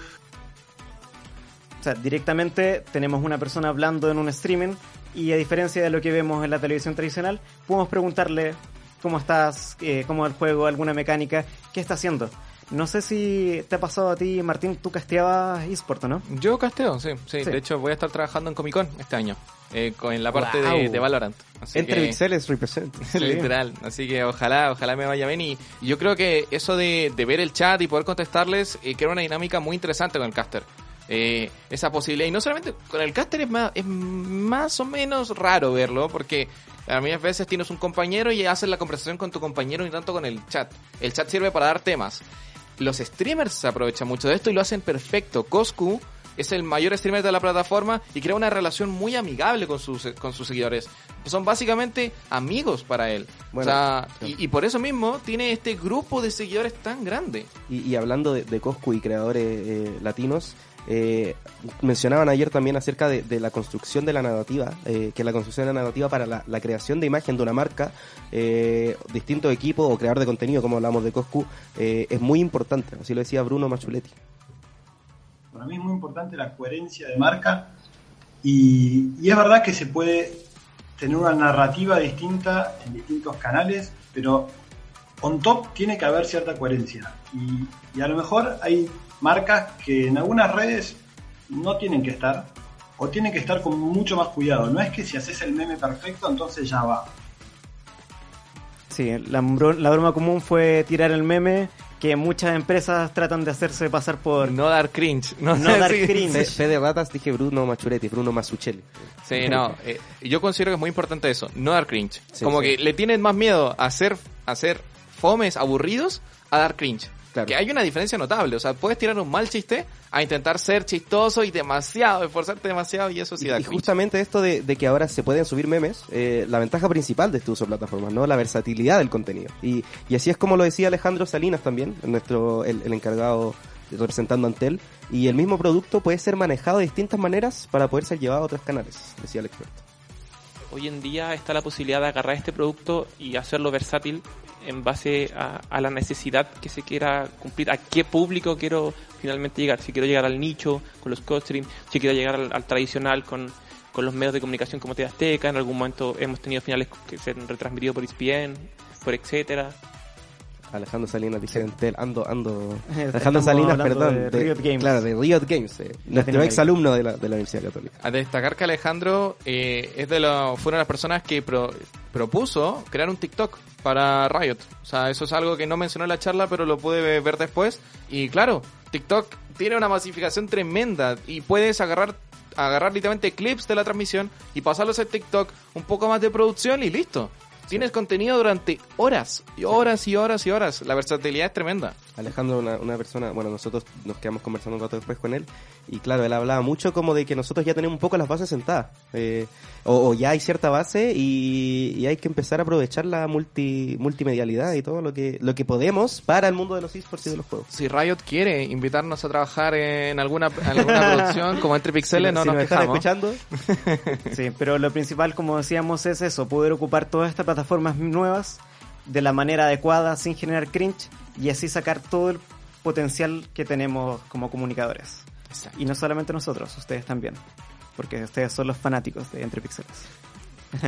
O sea, directamente tenemos una persona hablando en un streaming y a diferencia de lo que vemos en la televisión tradicional, podemos preguntarle cómo estás, eh, cómo el juego, alguna mecánica, qué está haciendo. No sé si te ha pasado a ti, Martín, tú casteabas eSport, ¿o ¿no? Yo casteo, sí, sí, Sí. De hecho, voy a estar trabajando en Comic Con este año. eh, con- en la parte de, Valorant. Así Entre que- pixeles represent. [laughs] Literal. Así que ojalá, ojalá me vaya bien. Y, yo creo que eso de, de ver el chat y poder contestarles, eh, crea una dinámica muy interesante con el caster. Eh, esa posibilidad. Y no solamente con el caster es más, es más o menos raro verlo, porque a mí a veces tienes un compañero y haces la conversación con tu compañero y no tanto con el chat. El chat sirve para dar temas. Los streamers se aprovechan mucho de esto y lo hacen perfecto. Coscu es el mayor streamer de la plataforma y crea una relación muy amigable con sus, con sus seguidores. Son básicamente amigos para él. Bueno, o sea, sí. y, y por eso mismo tiene este grupo de seguidores tan grande. Y, y hablando de, de Coscu y creadores eh, latinos, eh, mencionaban ayer también acerca de, la construcción de la narrativa, eh, que la construcción de la narrativa para la, creación de imagen de una marca, eh, distintos equipos o creador de contenido, como hablamos de Coscu, es muy importante. Así lo decía Bruno Machuletti. Para mí es muy importante la coherencia de marca y, es verdad que se puede tener una narrativa distinta en distintos canales, pero on top tiene que haber cierta coherencia. Y a lo mejor hay marcas que en algunas redes no tienen que estar o tienen que estar con mucho más cuidado. No es que si haces el meme perfecto, entonces ya va. Sí, la, bro- la broma común fue tirar el meme que muchas empresas tratan de hacerse pasar por... No dar cringe. No, No dar [laughs] Sí, cringe. Fe, fe de ratas dije Bruno Machuletti, Bruno Masuchelli. Sí, no. eh, yo considero que es muy importante eso. No dar cringe. Sí, Como sí. que le tienen más miedo a hacer, a hacer fomes aburridos a dar cringe. Claro. Que hay una diferencia notable. O sea, puedes tirar un mal chiste a intentar ser chistoso y demasiado, esforzarte demasiado y eso sí Y, da y cringe. justamente esto de, de que ahora se pueden subir memes, eh, la ventaja principal de este uso de plataformas, ¿no? La versatilidad del contenido. Y, y así es como lo decía Alejandro Salinas también, nuestro, el, el encargado representando a Antel. Y el mismo producto puede ser manejado de distintas maneras para poder ser llevado a otros canales, decía el experto. Hoy en día está la posibilidad de agarrar este producto y hacerlo versátil en base a, a la necesidad que se quiera cumplir, a qué público quiero finalmente llegar. Si quiero llegar al nicho con los co-stream, si quiero llegar al, al tradicional con, con los medios de comunicación como TV Azteca, en algún momento hemos tenido finales que se han retransmitido por ESPN, por etcétera. Alejandro Salinas dice Antel, ando, ando. [laughs] Estamos Alejandro Salinas, perdón. de Riot Games. Claro, de Riot Games, eh, nuestro ex alumno de la, de la Universidad Católica. A destacar que Alejandro eh, es de los, fue una de las personas que pro- propuso crear un TikTok para Riot. O sea, eso es algo que no mencionó en la charla, pero lo pude ver después. Y claro, TikTok tiene una masificación tremenda y puedes agarrar agarrar literalmente clips de la transmisión y pasarlos a TikTok, un poco más de producción y listo. Tienes contenido durante horas, y horas y horas y horas. La versatilidad es tremenda. Alejandro, una, una persona, bueno, nosotros nos quedamos conversando un rato después con él, y claro, él hablaba mucho como de que nosotros ya tenemos un poco las bases sentadas, eh, o, o ya hay cierta base y, y hay que empezar a aprovechar la multi, multimedialidad y todo lo que, lo que podemos para el mundo de los esports y de los juegos. Si Riot quiere invitarnos a trabajar en alguna, alguna [laughs] producción como Entre Pixeles, Si- no si nos nos están escuchando. [laughs] Sí, pero lo principal, como decíamos, es eso, poder ocupar todas estas plataformas nuevas de la manera adecuada, sin generar cringe, y así sacar todo el potencial que tenemos como comunicadores. Y no solamente nosotros, ustedes también, porque ustedes son los fanáticos de Entre Pixeles. [laughs]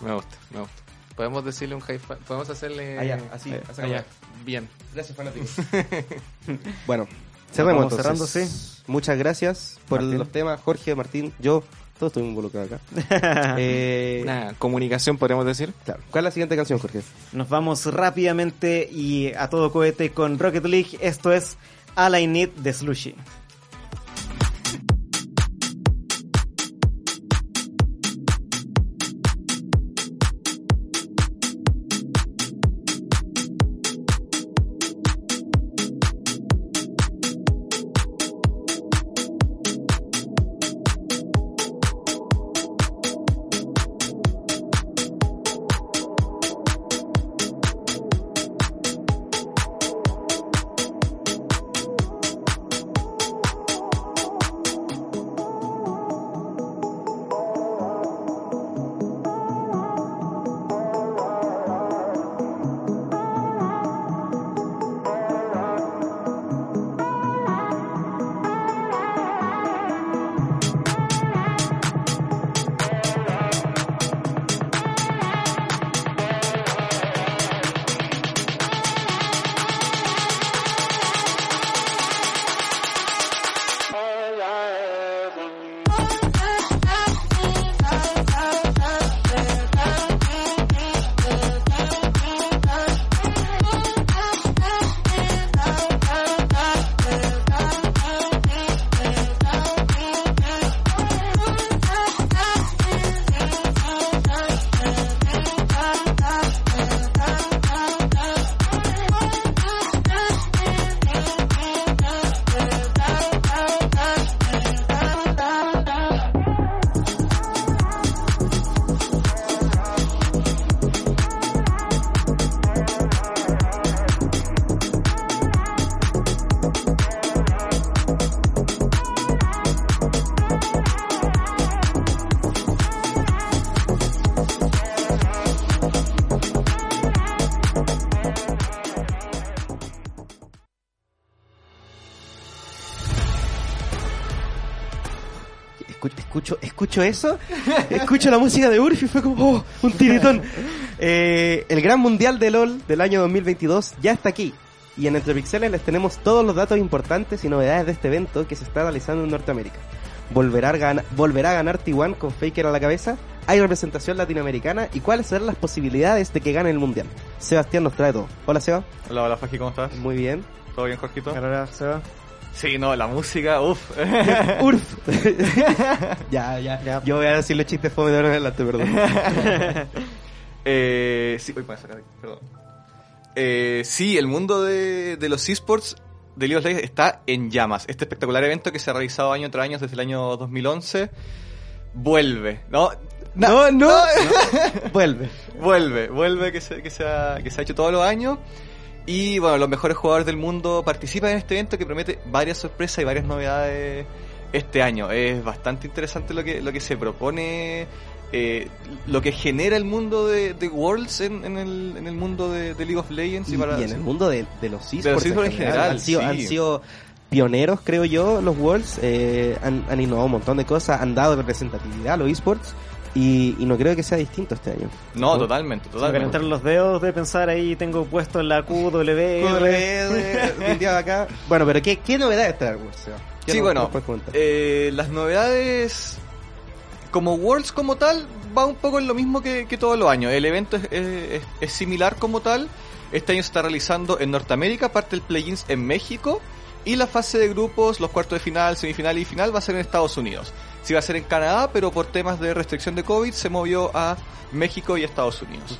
Me gusta, me gusta. Podemos decirle un high five, podemos hacerle... Allá, así, Eh, hacia allá. acá. Bien. Gracias, fanáticos. [laughs] Bueno, cerremos Vamos cerrando, entonces. Muchas gracias por Martín. los temas, Jorge, Martín, yo, todos estuvimos involucrados acá. [laughs] eh, Una comunicación, podríamos decir. claro. ¿Cuál es la siguiente canción, Jorge? Nos vamos rápidamente y a todo cohete con Rocket League. Esto es All I Need de Slushy. Escucho, eso, escucho la música de Urf y fue como oh, un tiritón. Eh, el Gran Mundial de LOL del año 2022 ya está aquí. Y en Entre Pixeles les tenemos todos los datos importantes y novedades de este evento que se está realizando en Norteamérica. ¿Volverá a, ganar, ¿Volverá a ganar T1 con Faker a la cabeza? ¿Hay representación latinoamericana? ¿Y cuáles serán las posibilidades de que gane el Mundial? Sebastián nos trae todo. Hola, Seba. Hola, hola, Faji, ¿cómo estás? Muy bien. ¿Todo bien, Jorgito? Ahora, Seba. Sí, no, la música, uff. [laughs] Urf. [laughs] ya, ya, Yo voy a decir los chistes fome de ahora en adelante, perdón. [laughs] eh, sí, voy para sacar aquí, perdón. Eh, sí, el mundo de, de los esports de League of Legends está en llamas. Este espectacular evento que se ha realizado año tras año desde el año 2011 vuelve, ¿no? No, no, vuelve. Vuelve, vuelve que se, que, se ha, que se ha hecho todos los años. Y bueno, los mejores jugadores del mundo participan en este evento que promete varias sorpresas y varias novedades este año. Es bastante interesante lo que, lo que se propone, eh, lo que genera el mundo de, de Worlds en, en, el, en el mundo de, de League of Legends. Y, para- y en el mundo de, de los esports, en general, han, sido, sí. han sido pioneros, creo yo, los Worlds. eh, han, han innovado un montón de cosas, han dado representatividad a los esports. Y, y no creo que sea distinto este año. No, totalmente, Sin totalmente. calentar los dedos de pensar ahí, tengo puesto en la QW. [laughs] acá. Bueno, pero ¿qué, qué novedades trae Worlds? Sí, nos- bueno, eh, las novedades como Worlds como tal va un poco en lo mismo que, que todos los años. El evento es, es- es similar como tal. Este año se está realizando en Norteamérica, parte del play-ins en México y la fase de grupos, los cuartos de final, semifinal y final va a ser en Estados Unidos. Se iba a hacer en Canadá, pero por temas de restricción de COVID se movió a México y Estados Unidos.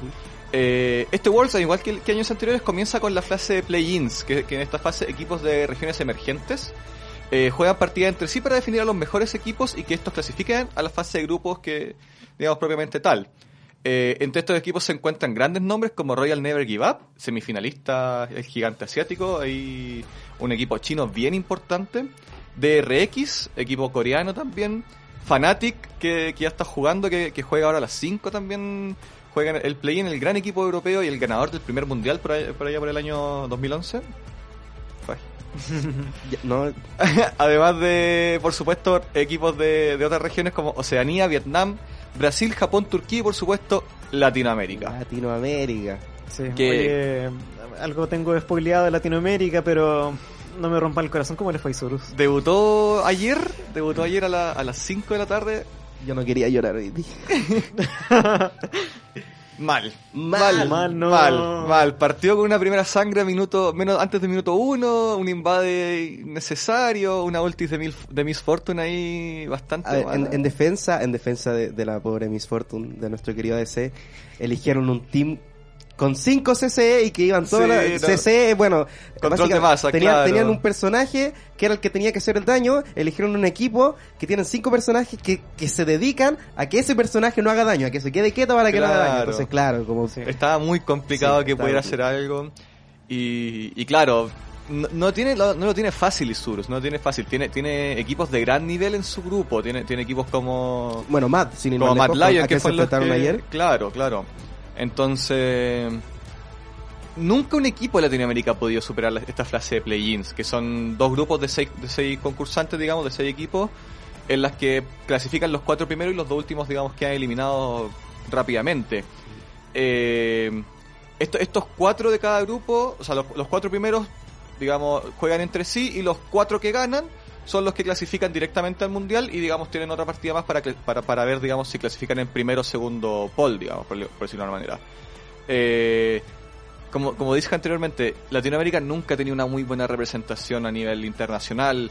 Eh, este Worlds, al igual que, que años anteriores, comienza con la fase de play-ins, que, que en esta fase equipos de regiones emergentes eh, juegan partidas entre sí para definir a los mejores equipos y que estos clasifiquen a la fase de grupos que, digamos, propiamente tal. Eh, entre estos equipos se encuentran grandes nombres como Royal Never Give Up, semifinalista, el gigante asiático, hay un equipo chino bien importante, DRX, equipo coreano también, Fnatic, que, que ya está jugando, que, que juega ahora a las 5 también, juegan el play-in, el gran equipo europeo y el ganador del primer mundial por allá por, allá por el año 2011. Fue. [laughs] Ya, no, [laughs] Además de, por supuesto, equipos de, de otras regiones como Oceanía, Vietnam, Brasil, Japón, Turquía y, por supuesto, Latinoamérica. Latinoamérica. Sí, Que- oye, algo tengo spoileado de Latinoamérica, pero no me rompa el corazón como le fue a Isurus. Debutó ayer, debutó ayer a, la- a las 5 de la tarde. Yo no quería llorar hoy día. [laughs] Mal. Mal. Mal, no. Mal, mal. Partió con una primera sangre a minuto, menos antes de minuto uno, un invade innecesario, una ultis de, mil, de Miss Fortune ahí bastante ver, en, defensa, en defensa de, de la pobre Miss Fortune, de nuestro querido DC, eligieron un team con 5 CCE y que iban todas Sí, las no. CCE, bueno, de masa, tenían, claro. tenían un personaje que era el que tenía que hacer el daño, eligieron un equipo que tienen 5 personajes que, que se dedican a que ese personaje no haga daño, a que se quede quieto para que no haga daño. Entonces, claro, como Estaba muy complicado Sí, que pudiera hacer algo. Y, y claro, no, no tiene lo- no lo tiene fácil Isurus, no lo tiene fácil. Tiene, tiene equipos de gran nivel en su grupo. Tiene, tiene equipos como. Bueno, Matt, sin como Lion, ¿a que se fue los que- ayer? Claro, claro. Entonces. Nunca un equipo de Latinoamérica ha podido superar esta fase de play-ins, que son dos grupos de seis, de seis concursantes, digamos, de seis equipos, en las que clasifican los cuatro primeros y los dos últimos, digamos, que han eliminado rápidamente. Eh, esto- estos cuatro de cada grupo, o sea, los cuatro primeros, digamos, juegan entre sí y los cuatro que ganan son los que clasifican directamente al mundial y, digamos, tienen otra partida más para, para, para ver, digamos, si clasifican en primero o segundo poll, digamos, por, por decirlo de una manera. Eh, como, como dije anteriormente, Latinoamérica nunca ha tenido una muy buena representación a nivel internacional.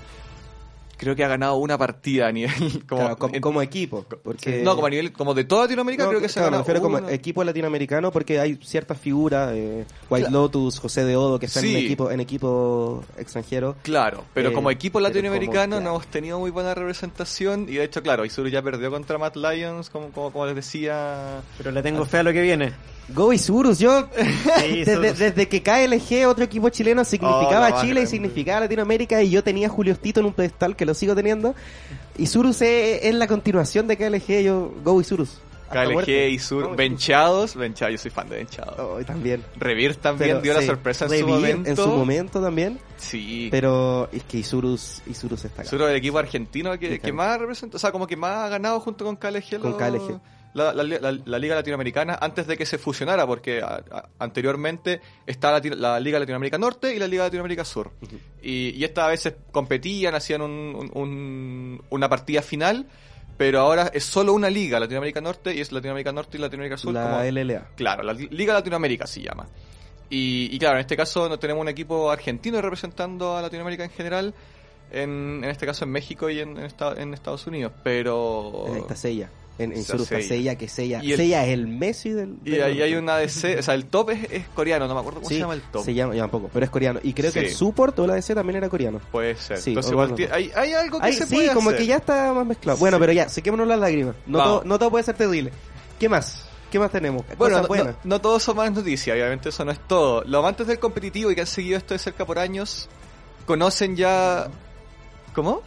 Creo que ha ganado una partida a nivel [laughs] como, Claro, como, en- como equipo. Porque... no, como a nivel como de toda Latinoamérica No, creo que se ha claro, me ganado refiero como equipo latinoamericano porque hay ciertas figuras, eh, White Claro. Lotus, José de Odo, que están en equipo, en equipo extranjero. Claro, pero Eh, como equipo latinoamericano como- no hemos tenido muy buena representación y de hecho, claro, Isuru ya perdió contra Matt Lions, como, como, como les decía. Pero le tengo fe a lo que viene. Go Isurus, yo [laughs] Sí, [laughs] desde, Isurus. desde que KLG, otro equipo chileno, Oh, significaba más Chile y significaba Latinoamérica y yo tenía a Julio Tito en un pedestal que lo sigo teniendo. Isurus es, es la continuación de KLG, yo Go Isurus. KLG, muerte. Isuru, No, benchados, benchados, yo soy fan de benchados. Oh, también. Revir también Pero, dio la sorpresa en su momento. En su momento también. Sí. Pero es que Isurus, Isurus está acá. Isuru es el equipo argentino que, que más representa, o sea, como que más ha ganado junto con KLG. Con lo- KLG. La, la- la- la Liga Latinoamericana antes de que se fusionara, porque a- a- anteriormente estaba la, Liga Latinoamérica Norte y la Liga Latinoamérica Sur. y, y estas a veces competían, hacían un- un- un- una partida final, pero ahora es solo una liga, Latinoamérica Norte, y es Latinoamérica Norte y Latinoamérica Sur. La como- LLA. Claro, la Liga Latinoamérica se llama. Y, y claro, en este caso no tenemos un equipo argentino representando a Latinoamérica en general, en, en este caso en México y en, en Esta- en Estados Unidos, pero... Ahí está Sella. En, en está Seiya. Sella, que Sella. Y el- Sella es el Messi del. Y del ahí norte. hay una DC, o sea, el top es, es coreano, no me acuerdo cómo Sí, se llama el top. Se llama, ya tampoco, pero es coreano. Y creo que el support o la DC también era coreano. Puede ser. Sí, Entonces o igual bueno, hay, hay algo que se sí, puede como hacer. que ya está más mezclado. Bueno, Sí. pero ya, sequémonos las lágrimas. No todo, no todo puede ser terrible. ¿Qué más? ¿Qué más tenemos? Bueno, no, buenas. no- no todos son malas noticias, obviamente eso no es todo. Los amantes del competitivo y que han seguido esto de cerca por años, conocen ya... ¿Cómo?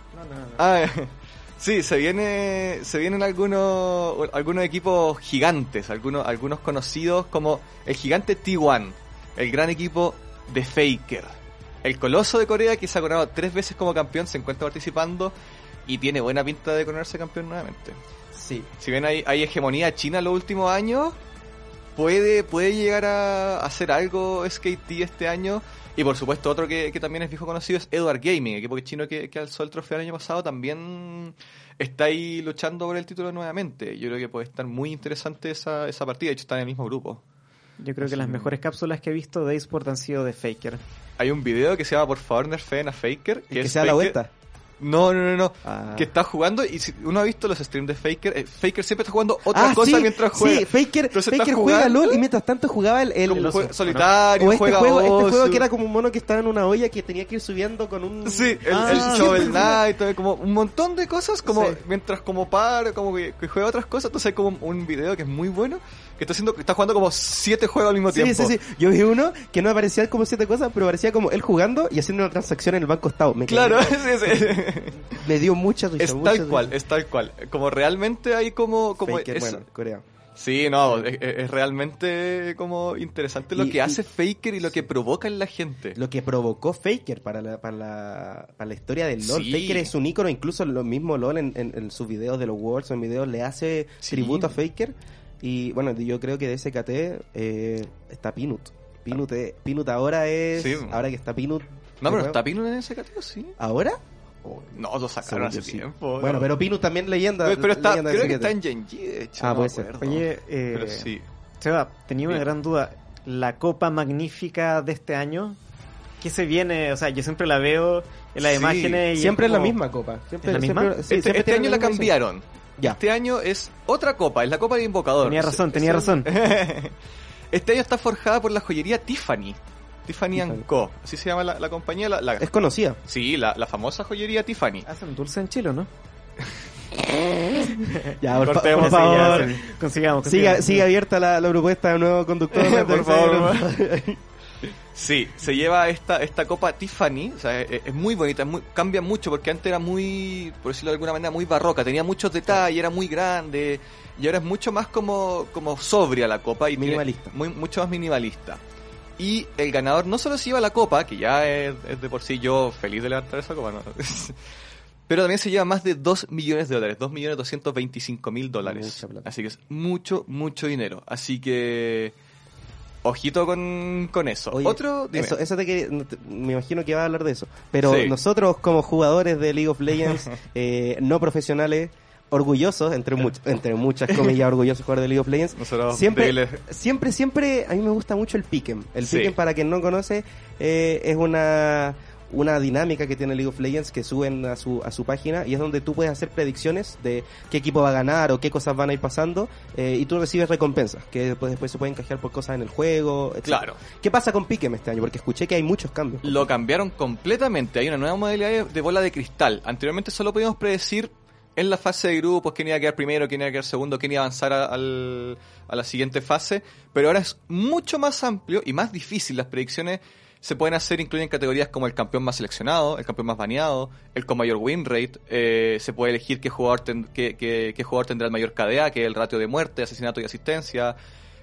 Ah, [laughs] sí, se viene se vienen algunos algunos equipos gigantes, algunos algunos conocidos como el gigante T1, el gran equipo de Faker. El coloso de Corea que se ha coronado tres veces como campeón, se encuentra participando y tiene buena pinta de coronarse campeón nuevamente. Sí. Si bien hay, hay hegemonía china en los últimos años, puede, puede llegar a hacer algo SKT este año. Y por supuesto, otro que, que también es viejo conocido es Edward Gaming, equipo que chino que, que alzó el trofeo el año pasado, también está ahí luchando por el título nuevamente. Yo creo que puede estar muy interesante esa, esa partida, de hecho está en el mismo grupo. Yo creo que las mejores cápsulas que he visto de eSport han sido de Faker. Hay un video que se llama Por favor nerfeen a Faker. Que es se da la vuelta. No, no, no, no. Ah. Que está jugando y si uno ha visto los streams de Faker, eh, Faker siempre está jugando otra Ah, cosa sí, mientras juega. Sí, Faker, Entonces está Faker juega LOL y mientras tanto jugaba el, solitario, o este juega juego, este juego que era como un mono que estaba en una olla que tenía que ir subiendo con un Sí, el, Ah, el Shovel Knight, como un montón de cosas, como Sí. mientras como para, como que, que juega otras cosas, entonces hay como un video que es muy bueno, que está haciendo, está jugando como siete juegos al mismo Sí, tiempo. sí, sí. Yo vi uno que no aparecía como siete cosas, pero parecía como él jugando y haciendo una transacción en el banco estado. Me Claro, [laughs] sí, sí. Me dio mucha risa. Es mucha tal risa. cual, es tal cual. Como realmente hay como, como Faker, es- bueno, Corea. Sí, no, es, es realmente como interesante lo Y- que y- hace Faker y lo que provoca en la gente. Lo que provocó Faker para la, para la, para la historia del LOL. Sí. Faker es un ícono, incluso lo mismo LOL en, en- en sus videos de los Worlds o en videos le hace Sí. tributo a Faker. Y bueno, yo creo que de SKT eh, está Pinut. Pinut, es- Pinut ahora es. Sí. Ahora que está Pinut. No, pero está. Pino en ese catálogo, sí. ¿Ahora? No, lo sacaron hace sí. tiempo. Bueno, pero Pinut también leyenda. Pero, pero está, leyenda creo que SKT. está en Genji, de hecho. Ah, no puede ser. Oye, eh, Pero sí. Seba, tenía una Bien. gran duda. La Copa Magnífica de este año, ¿qué se viene? O sea, yo siempre la veo en las Sí, imágenes y Siempre es la misma copa. Siempre, ¿Es la misma? siempre- sí, este este año la cambiaron. Ya. Este año es otra copa, es la copa del invocador. Tenía razón, Es- tenía es- razón. [laughs] este año está forjada por la joyería Tiffany. Tiffany, Tiffany. Co. Así se llama la, la compañía. La, la- Es conocida. sí, la, la famosa joyería Tiffany. Hacen dulce en Chile, ¿no? [laughs] Ya, por, fa- por sí, ya, favor. sí. Consigamos, Siga, consigamos. sigue abierta la, la propuesta de nuevo conductor. [laughs] Por favor. Sí, se lleva esta, esta copa Tiffany, o sea, es, es muy bonita, es muy- cambia mucho porque antes era muy, por decirlo de alguna manera, muy barroca, tenía muchos detalles, era muy grande y ahora es mucho más como, como sobria la copa y Minimalista. muy, mucho más minimalista. Y el ganador no solo se lleva la copa, que ya es, es de por sí yo feliz de levantar esa copa, ¿no? [laughs] pero también se lleva más de 2 millones de dólares, 2 millones 225 mil dólares. Así que es mucho, mucho dinero. Así que... Ojito con, con eso. Oye, Otro, dime. Eso, eso te quería- me imagino que va a hablar de eso. Pero Sí. nosotros como jugadores de League of Legends, [laughs] eh, no profesionales, orgullosos, entre, much- entre muchas comillas, [laughs] orgullosos jugadores de League of Legends, Nosotros siempre, débiles. siempre, siempre, a mí me gusta mucho el pick'em. El Sí. pick'em, para quien no conoce, eh, es una una dinámica que tiene League of Legends que suben a su, a su página y es donde tú puedes hacer predicciones de qué equipo va a ganar o qué cosas van a ir pasando eh, y tú recibes recompensas que después, después se pueden canjear por cosas en el juego, etc. Claro. ¿Qué pasa con Pick'em este año? Porque escuché que hay muchos cambios. Lo cambiaron completamente. Hay una nueva modalidad de, de bola de cristal. Anteriormente solo podíamos predecir en la fase de grupos quién iba a quedar primero, quién iba a quedar segundo, quién iba a avanzar a, al- a la siguiente fase. Pero ahora es mucho más amplio y más difícil. Las predicciones se pueden hacer incluyen categorías como el campeón más seleccionado, el campeón más baneado, el con mayor win rate. eh, se puede elegir qué jugador, qué, qué- qué jugador tendrá el mayor KDA, que es el ratio de muerte, asesinato y asistencia.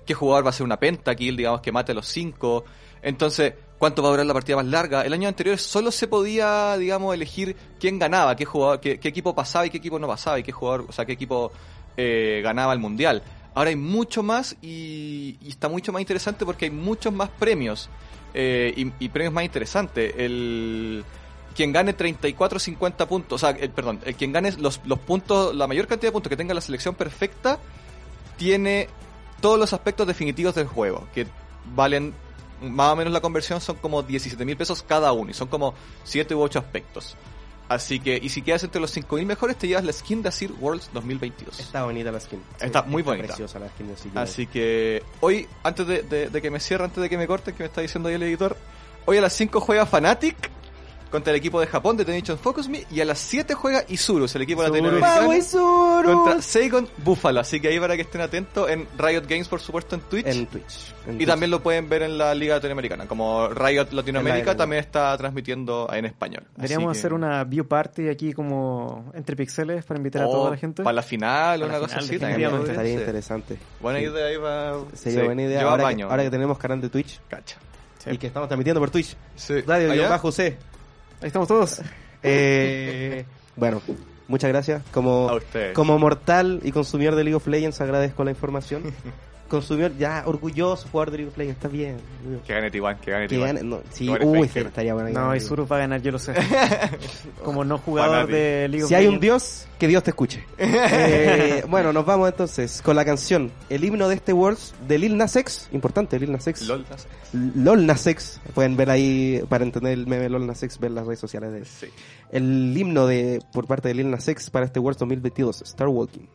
qué jugador va a ser una pentakill, digamos que mate a los cinco. Entonces, ¿cuánto va a durar la partida más larga? El año anterior solo se podía, digamos, elegir quién ganaba, qué jugador, qué, equipo pasaba y qué equipo no pasaba y qué jugador, o sea, qué equipo eh, ganaba el mundial. Ahora hay mucho más y está mucho más interesante porque hay muchos más premios eh, y, premios más interesantes. El quien gane 34 50 puntos, o sea, el, perdón, el quien gane los, los puntos, la mayor cantidad de puntos que tenga la selección perfecta, tiene todos los aspectos definitivos del juego, que valen más o menos la conversión son como 17 mil pesos cada uno, y son como 7 u 8 aspectos. Así que, y si quedas entre los 5 mil mejores, te llevas la skin de Asir Worlds 2022. Está bonita la skin. Está muy bonita. preciosa la skin. Así que- Así que hoy, antes de, de- de que me cierre, antes de que me corten, que me está diciendo ahí el editor, hoy a las 5 juega Fnatic contra el equipo de Japón de Tension Focus Me y a las 7 juega Isurus, el equipo latinoamericano, ¡Vamos, Isurus! contra Seigon Buffalo. Así que ahí para que estén atentos en Riot Games, por supuesto, en Twitch. En Twitch. En y Twitch. también lo pueden ver en la Liga Latinoamericana. Como Riot Latinoamérica la- también está transmitiendo en español. Deberíamos que- hacer una view party aquí como entre pixeles para invitar a Oh, toda la gente. Para la final, Para una cosa así. Estaría interesante. Buena Sí. idea ahí va. Sería sí, buena idea. lleva Ahora que, baño. ahora que tenemos canal de Twitch Cacha. y que estamos transmitiendo por Twitch. Sí. Ahí estamos todos. [laughs] Eh, bueno, muchas gracias. Como, A como mortal y consumidor de League of Legends agradezco la información. [laughs] consumidor ya orgulloso, jugador de League of Legends, está bien. Que gane T1, que gane Que T1. gane- no, sí, T1 es uy, estaría bueno. No, y Surus va a ganar, yo lo sé. [laughs] Como no jugador de League of Si hay un Legends. Dios, que Dios te escuche. [laughs] Eh, bueno, nos vamos entonces con la canción, el himno de este Worlds de Lil Nas X, importante, Lil Nas X. LOL, no sé. LOL Nas X, pueden ver ahí, para entender el meme LOL Nas X, ver las redes sociales de él. Sí. El himno de por parte de Lil Nas X para este Worlds 2022, Star Walking.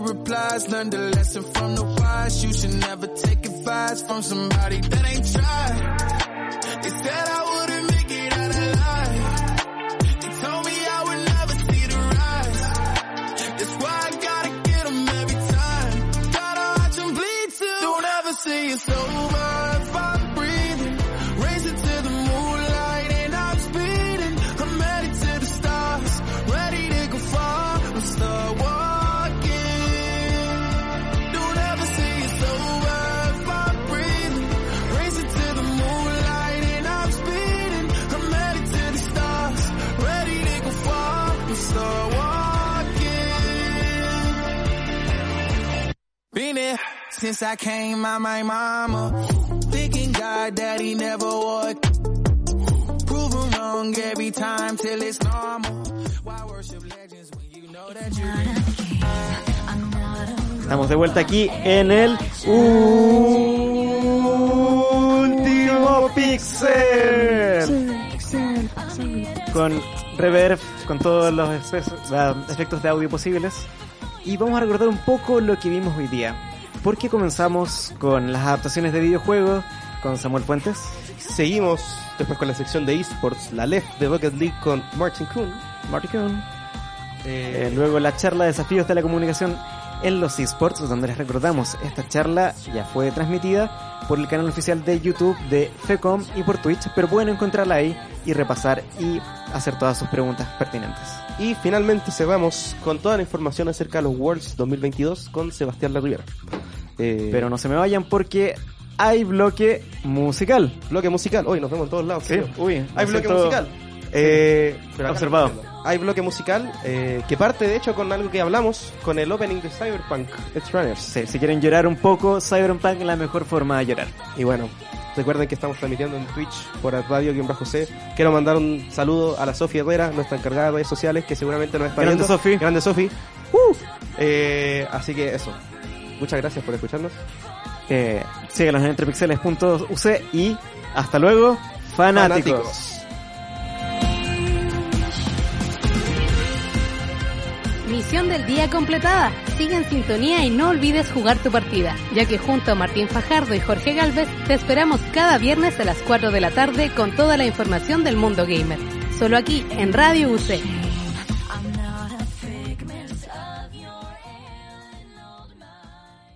Replies, learn the lesson from the wise. You should never take advice from somebody that ain't tried. They said I since I came out my mama. Thinking God that he never would. Proven wrong every time till it's normal. Why worship legends when you know that you Estamos de vuelta aquí en el último pixel. Con reverb, con todos los ah, efectos de audio posibles. Y vamos a recordar un poco lo que vimos hoy día. Porque comenzamos con las adaptaciones de videojuegos con Samuel Fuentes. Seguimos después con la sección de esports, la left de Rocket League con Martin Kuhn. Marty Kuhn. Eh, Eh, luego la charla de desafíos de la comunicación en los esports, donde les recordamos, esta charla ya fue transmitida por el canal oficial de YouTube de FECOM y por Twitch, pero pueden encontrarla ahí y repasar y hacer todas sus preguntas pertinentes. Y finalmente cerramos con toda la información acerca de los Worlds 2022 con Sebastián La Rivera. Eh, Pero no se me vayan porque hay bloque musical. bloque musical, hoy nos vemos en todos lados. Sí, señor. uy, Hay bloque musical. Eh, pero observado. no. Hay bloque musical eh, que parte de hecho con algo que hablamos con el opening de Cyberpunk Edge Runners. Sí, si quieren llorar un poco, Cyberpunk es la mejor forma de llorar. Y bueno, recuerden que estamos transmitiendo en Twitch por radio-c. Quiero mandar un saludo a la Sofía Herrera, nuestra encargada de redes sociales, que seguramente nos está Grande viendo. Sofi. Grande Sofi. Uh. Eh, así que eso. Muchas gracias por escucharnos. Eh, síganos en entrepixeles.uc y hasta luego, fanáticos. Misión del día completada. Sigue en sintonía y no olvides jugar tu partida, ya que junto a Martín Fajardo y Jorge Galvez te esperamos cada viernes a las 4 de la tarde con toda la información del mundo gamer. Solo aquí en Radio UC.